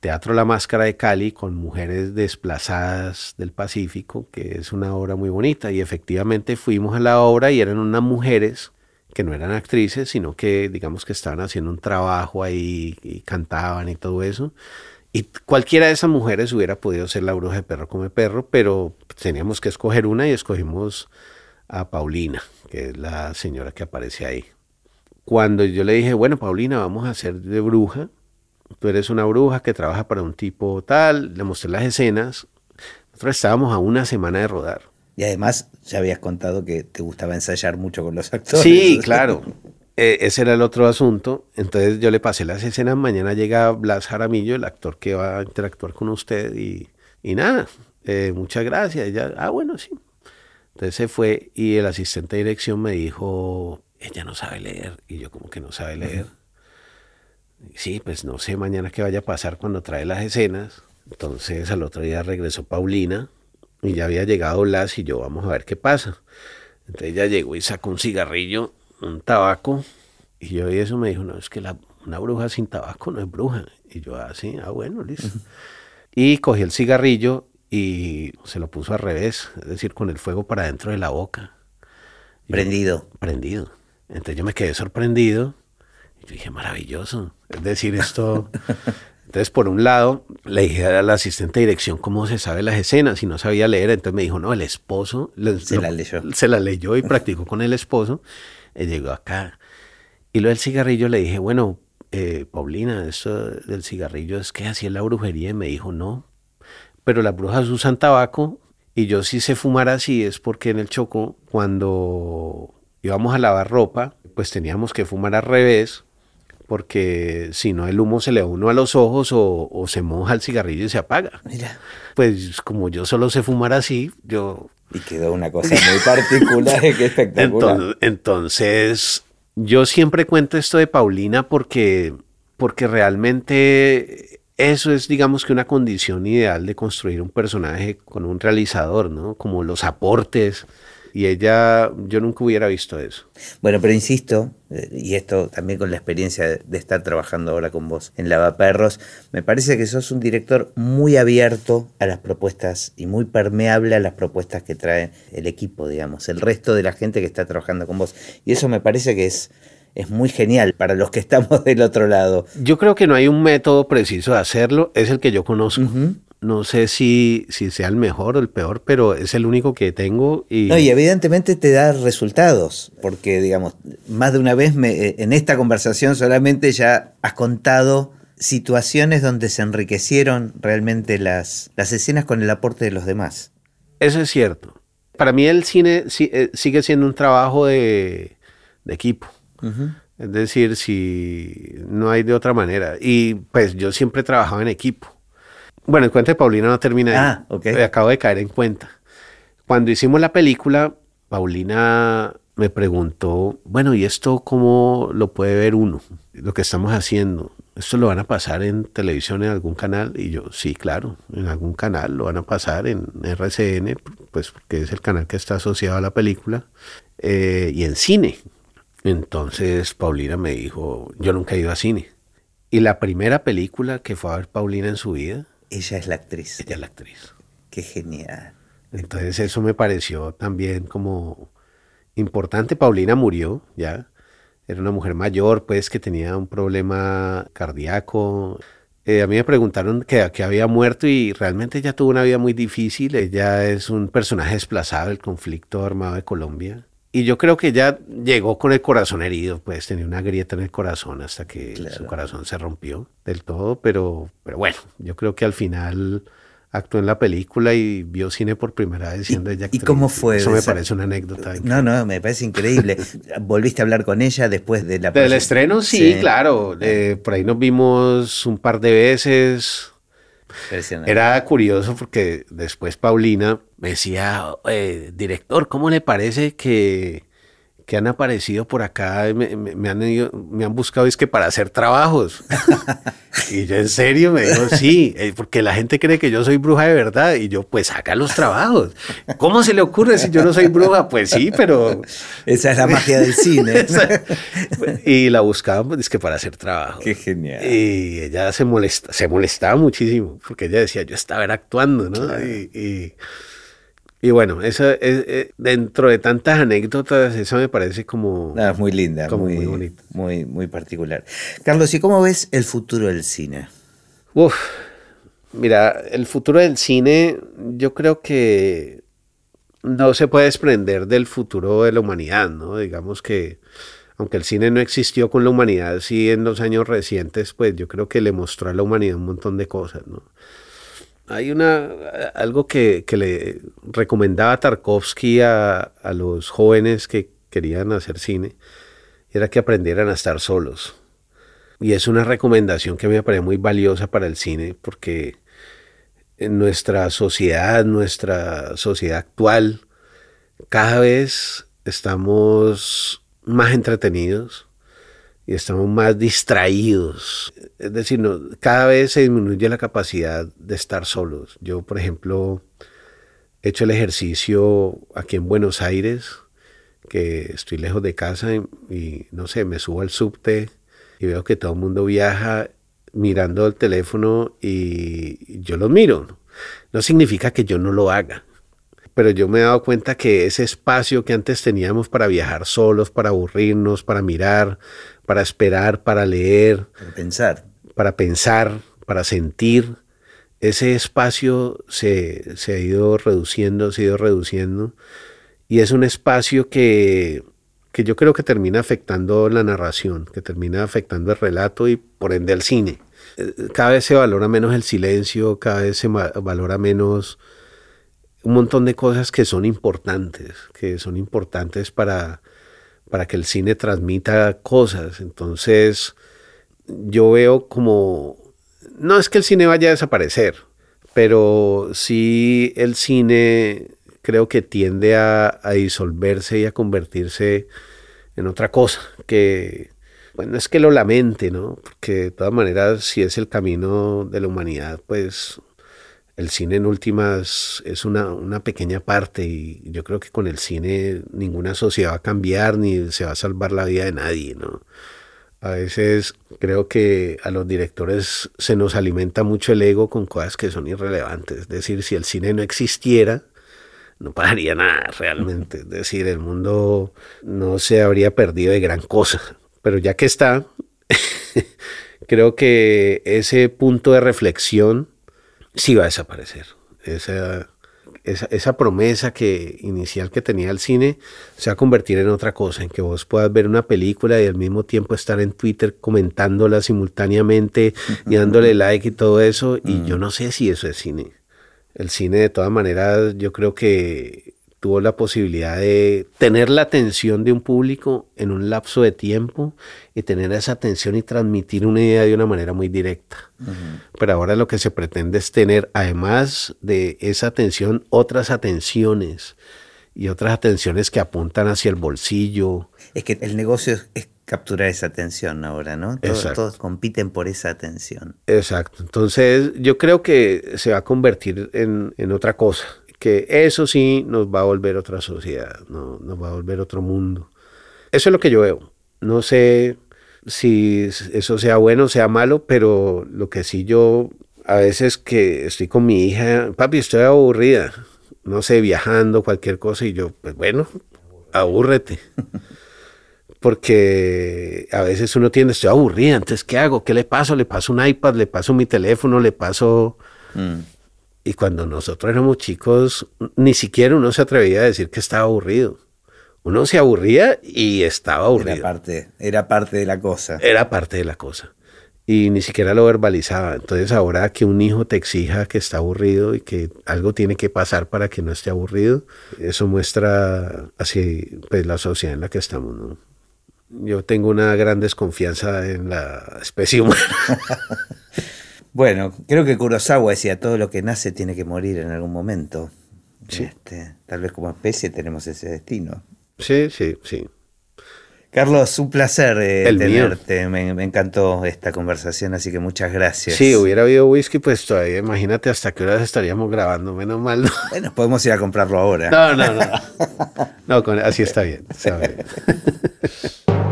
Speaker 2: Teatro La Máscara de Cali con mujeres desplazadas del Pacífico, que es una obra muy bonita. Y efectivamente fuimos a la obra y eran unas mujeres que no eran actrices, sino que digamos que estaban haciendo un trabajo ahí y cantaban y todo eso. Y cualquiera de esas mujeres hubiera podido ser la bruja de perro come perro, pero teníamos que escoger una y escogimos a Paulina, que es la señora que aparece ahí. Cuando yo le dije, bueno, Paulina, vamos a hacer de bruja, tú eres una bruja que trabaja para un tipo tal, le mostré las escenas. Nosotros estábamos a una semana de rodar.
Speaker 1: Y además ya habías contado que te gustaba ensayar mucho con los actores.
Speaker 2: Sí, claro. Eh, ese era el otro asunto. Entonces yo le pasé las escenas. Mañana llega Blas Jaramillo, el actor que va a interactuar con usted. Y, y nada, eh, muchas gracias. ya, ah, bueno, sí. Entonces se fue y el asistente de dirección me dijo, ella no sabe leer. Y yo como que no sabe leer. Sí, pues no sé mañana qué vaya a pasar cuando trae las escenas. Entonces al otro día regresó Paulina y ya había llegado Blas y yo vamos a ver qué pasa. Entonces ella llegó y sacó un cigarrillo, un tabaco y yo y eso me dijo, no, es que la, una bruja sin tabaco no es bruja. Y yo así, ah, bueno, listo. Y cogí el cigarrillo y se lo puso al revés, es decir, con el fuego para dentro de la boca.
Speaker 1: Prendido.
Speaker 2: prendido. Entonces yo me quedé sorprendido y dije, maravilloso. Es decir, esto... Entonces, por un lado, le dije al asistente de dirección cómo se sabe las escenas y no sabía leer. Entonces me dijo, no, el esposo
Speaker 1: se, la leyó.
Speaker 2: se la leyó y practicó con el esposo. Y llegó acá. Y lo del cigarrillo le dije, bueno, eh, Paulina, eso del cigarrillo es que hacía la brujería. Y me dijo, no, pero las brujas usan tabaco y yo sí sé fumar así es porque en el Choco, cuando íbamos a lavar ropa, pues teníamos que fumar al revés porque si no el humo se le uno a los ojos o, se moja el cigarrillo y se apaga.
Speaker 1: Mira.
Speaker 2: Pues como yo solo sé fumar así, yo...
Speaker 1: Y quedó una cosa muy particular, qué espectacular.
Speaker 2: Entonces, entonces, yo siempre cuento esto de Paulina porque, porque realmente eso es, digamos que una condición ideal de construir un personaje con un realizador, ¿no? Como los aportes, y ella, yo nunca hubiera visto eso.
Speaker 1: Bueno, pero insisto, y esto también con la experiencia de estar trabajando ahora con vos en Lavaperros, me parece que sos un director muy abierto a las propuestas y muy permeable a las propuestas que trae el equipo, digamos, el resto de la gente que está trabajando con vos. Y eso me parece que es es muy genial para los que estamos del otro lado.
Speaker 2: Yo creo que no hay un método preciso de hacerlo, es el que yo conozco. No sé si, si sea el mejor o el peor, pero es el único que tengo. Y...
Speaker 1: No, y evidentemente te da resultados, porque, digamos, más de una vez me, eh, en esta conversación solamente ya has contado situaciones donde se enriquecieron realmente las, las escenas con el aporte de los demás.
Speaker 2: Eso es cierto. Para mí el cine eh, sigue siendo un trabajo de, equipo. Es decir, si no hay de otra manera. Y pues yo siempre he trabajado en equipo. Bueno, el cuento de Paulina no termina ahí.
Speaker 1: Ah, ok.
Speaker 2: Acabo de caer en cuenta. Cuando hicimos la película, Paulina me preguntó, bueno, ¿y esto cómo lo puede ver uno? Lo que estamos haciendo. ¿Esto lo van a pasar en televisión en algún canal? Y yo, sí, claro, en algún canal lo van a pasar en RCN, pues porque es el canal que está asociado a la película, eh, y en cine. Entonces Paulina me dijo, yo nunca he ido a cine. Y la primera película que fue a ver Paulina en su vida
Speaker 1: ella es la actriz.
Speaker 2: Ella es la actriz.
Speaker 1: Qué genial.
Speaker 2: Entonces eso me pareció también como importante. Paulina murió ya. Era una mujer mayor, pues, que tenía un problema cardíaco. Eh, a mí me preguntaron que, que, había muerto y realmente ella tuvo una vida muy difícil. Ella es un personaje desplazado del conflicto armado de Colombia. Y yo creo que ella llegó con el corazón herido, pues tenía una grieta en el corazón hasta que su corazón se rompió del todo, pero, pero bueno, yo creo que al final actuó en la película y vio cine por primera vez siendo ella
Speaker 1: ¿Y cómo fue?
Speaker 2: Eso me parece una anécdota.
Speaker 1: No, no, me parece increíble. ¿Volviste a hablar con ella después de la...
Speaker 2: Del estreno, sí, claro. Eh, por ahí nos vimos un par de veces era curioso porque después Paulina me decía, director, ¿cómo le parece que que han aparecido por acá, me, me, han, me han buscado es que para hacer trabajos. y yo en serio me digo, sí, eh, porque la gente cree que yo soy bruja de verdad y yo pues haga los trabajos. ¿Cómo se le ocurre si yo no soy bruja? Pues sí, pero...
Speaker 1: Esa es la magia del cine.
Speaker 2: y la buscaban es que para hacer trabajo.
Speaker 1: Qué genial.
Speaker 2: Y ella se, molesta, se molestaba muchísimo porque ella decía, yo estaba actuando, ¿no? y y bueno, eso es, eh, dentro de tantas anécdotas, eso me parece como...
Speaker 1: Ah, muy linda, muy, muy, muy, muy, particular. Carlos, ¿y cómo ves el futuro del cine?
Speaker 2: Uf, mira, el futuro del cine yo creo que no se puede desprender del futuro de la humanidad, ¿no? Digamos que aunque el cine no existió con la humanidad, sí en los años recientes, pues yo creo que le mostró a la humanidad un montón de cosas, ¿no? Hay una, algo que, le recomendaba Tarkovsky a, a, los jóvenes que querían hacer cine, era que aprendieran a estar solos. Y es una recomendación que me parece muy valiosa para el cine, porque en nuestra sociedad, nuestra sociedad actual, cada vez estamos más entretenidos y estamos más distraídos. Es decir, cada vez se disminuye la capacidad de estar solos. Yo, por ejemplo, he hecho el ejercicio aquí en Buenos Aires, que estoy lejos de casa y, no sé, me subo al subte y veo que todo el mundo viaja mirando el teléfono y yo lo miro. No significa que yo no lo haga pero yo me he dado cuenta que ese espacio que antes teníamos para viajar solos, para aburrirnos, para mirar, para esperar, para leer,
Speaker 1: para pensar,
Speaker 2: para pensar, para sentir, ese espacio se, se ha ido reduciendo, se ha ido reduciendo, y es un espacio que, que yo creo que termina afectando la narración, que termina afectando el relato y por ende el cine. Eh, cada vez se valora menos el silencio, cada vez se valora menos un montón de cosas que son importantes, que son importantes para, para que el cine transmita cosas. Entonces, yo veo como, no es que el cine vaya a desaparecer, pero sí el cine creo que tiende a, disolverse y a convertirse en otra cosa, que, bueno, es que lo lamente, ¿no? Porque de todas maneras, si es el camino de la humanidad, pues el cine en últimas es una, una, pequeña parte y yo creo que con el cine ninguna sociedad va a cambiar ni se va a salvar la vida de nadie, ¿no? A veces creo que a los directores se nos alimenta mucho el ego con cosas que son irrelevantes. Es decir, si el cine no existiera, no pasaría nada realmente. Es decir, el mundo no se habría perdido de gran cosa. Pero ya que está, creo que ese punto de reflexión sí va a desaparecer. Esa, esa, promesa que inicial que tenía el cine se va a convertir en otra cosa, en que vos puedas ver una película y al mismo tiempo estar en Twitter comentándola simultáneamente y dándole like y todo eso. Y yo mm. no sé si eso es cine. El cine de todas maneras yo creo que tuvo la posibilidad de tener la atención de un público en un lapso de tiempo y tener esa atención y transmitir una idea de una manera muy directa. Pero ahora lo que se pretende es tener, además de esa atención, otras atenciones y otras atenciones que apuntan hacia el bolsillo.
Speaker 1: Es que el negocio es, capturar esa atención ahora, ¿no? Todos, todos, compiten por esa atención.
Speaker 2: Exacto. Entonces yo creo que se va a convertir en, en otra cosa que eso sí nos va a volver otra sociedad, ¿no? nos va a volver otro mundo. Eso es lo que yo veo. No sé si eso sea bueno o sea malo, pero lo que sí yo a veces que estoy con mi hija, papi, estoy aburrida, no sé, viajando, cualquier cosa, y yo, pues bueno, abúrrete. Porque a veces uno tiene, estoy aburrida, entonces, ¿qué hago? ¿Qué le paso? Le paso un iPad, le paso mi teléfono, le paso... Mm. Y cuando nosotros éramos chicos, ni siquiera uno se atrevía a decir que estaba aburrido. Uno se aburría y estaba aburrido.
Speaker 1: Era parte, era parte de la cosa.
Speaker 2: Era parte de la cosa. Y ni siquiera lo verbalizaba. Entonces ahora que un hijo te exija que está aburrido y que algo tiene que pasar para que no esté aburrido, eso muestra así pues, la sociedad en la que estamos. Yo tengo una gran desconfianza en la especie humana.
Speaker 1: Bueno, creo que Kurosawa decía, todo lo que nace tiene que morir en algún momento. Este, tal vez como especie tenemos ese destino.
Speaker 2: Sí, sí, sí.
Speaker 1: Carlos, un placer eh, tenerte. Me, encantó esta conversación, así que muchas gracias.
Speaker 2: Sí, hubiera habido whisky, pues todavía imagínate hasta qué horas estaríamos grabando, menos mal.
Speaker 1: Bueno, podemos ir a comprarlo ahora.
Speaker 2: No, no, no. No, así está bien. Está bien.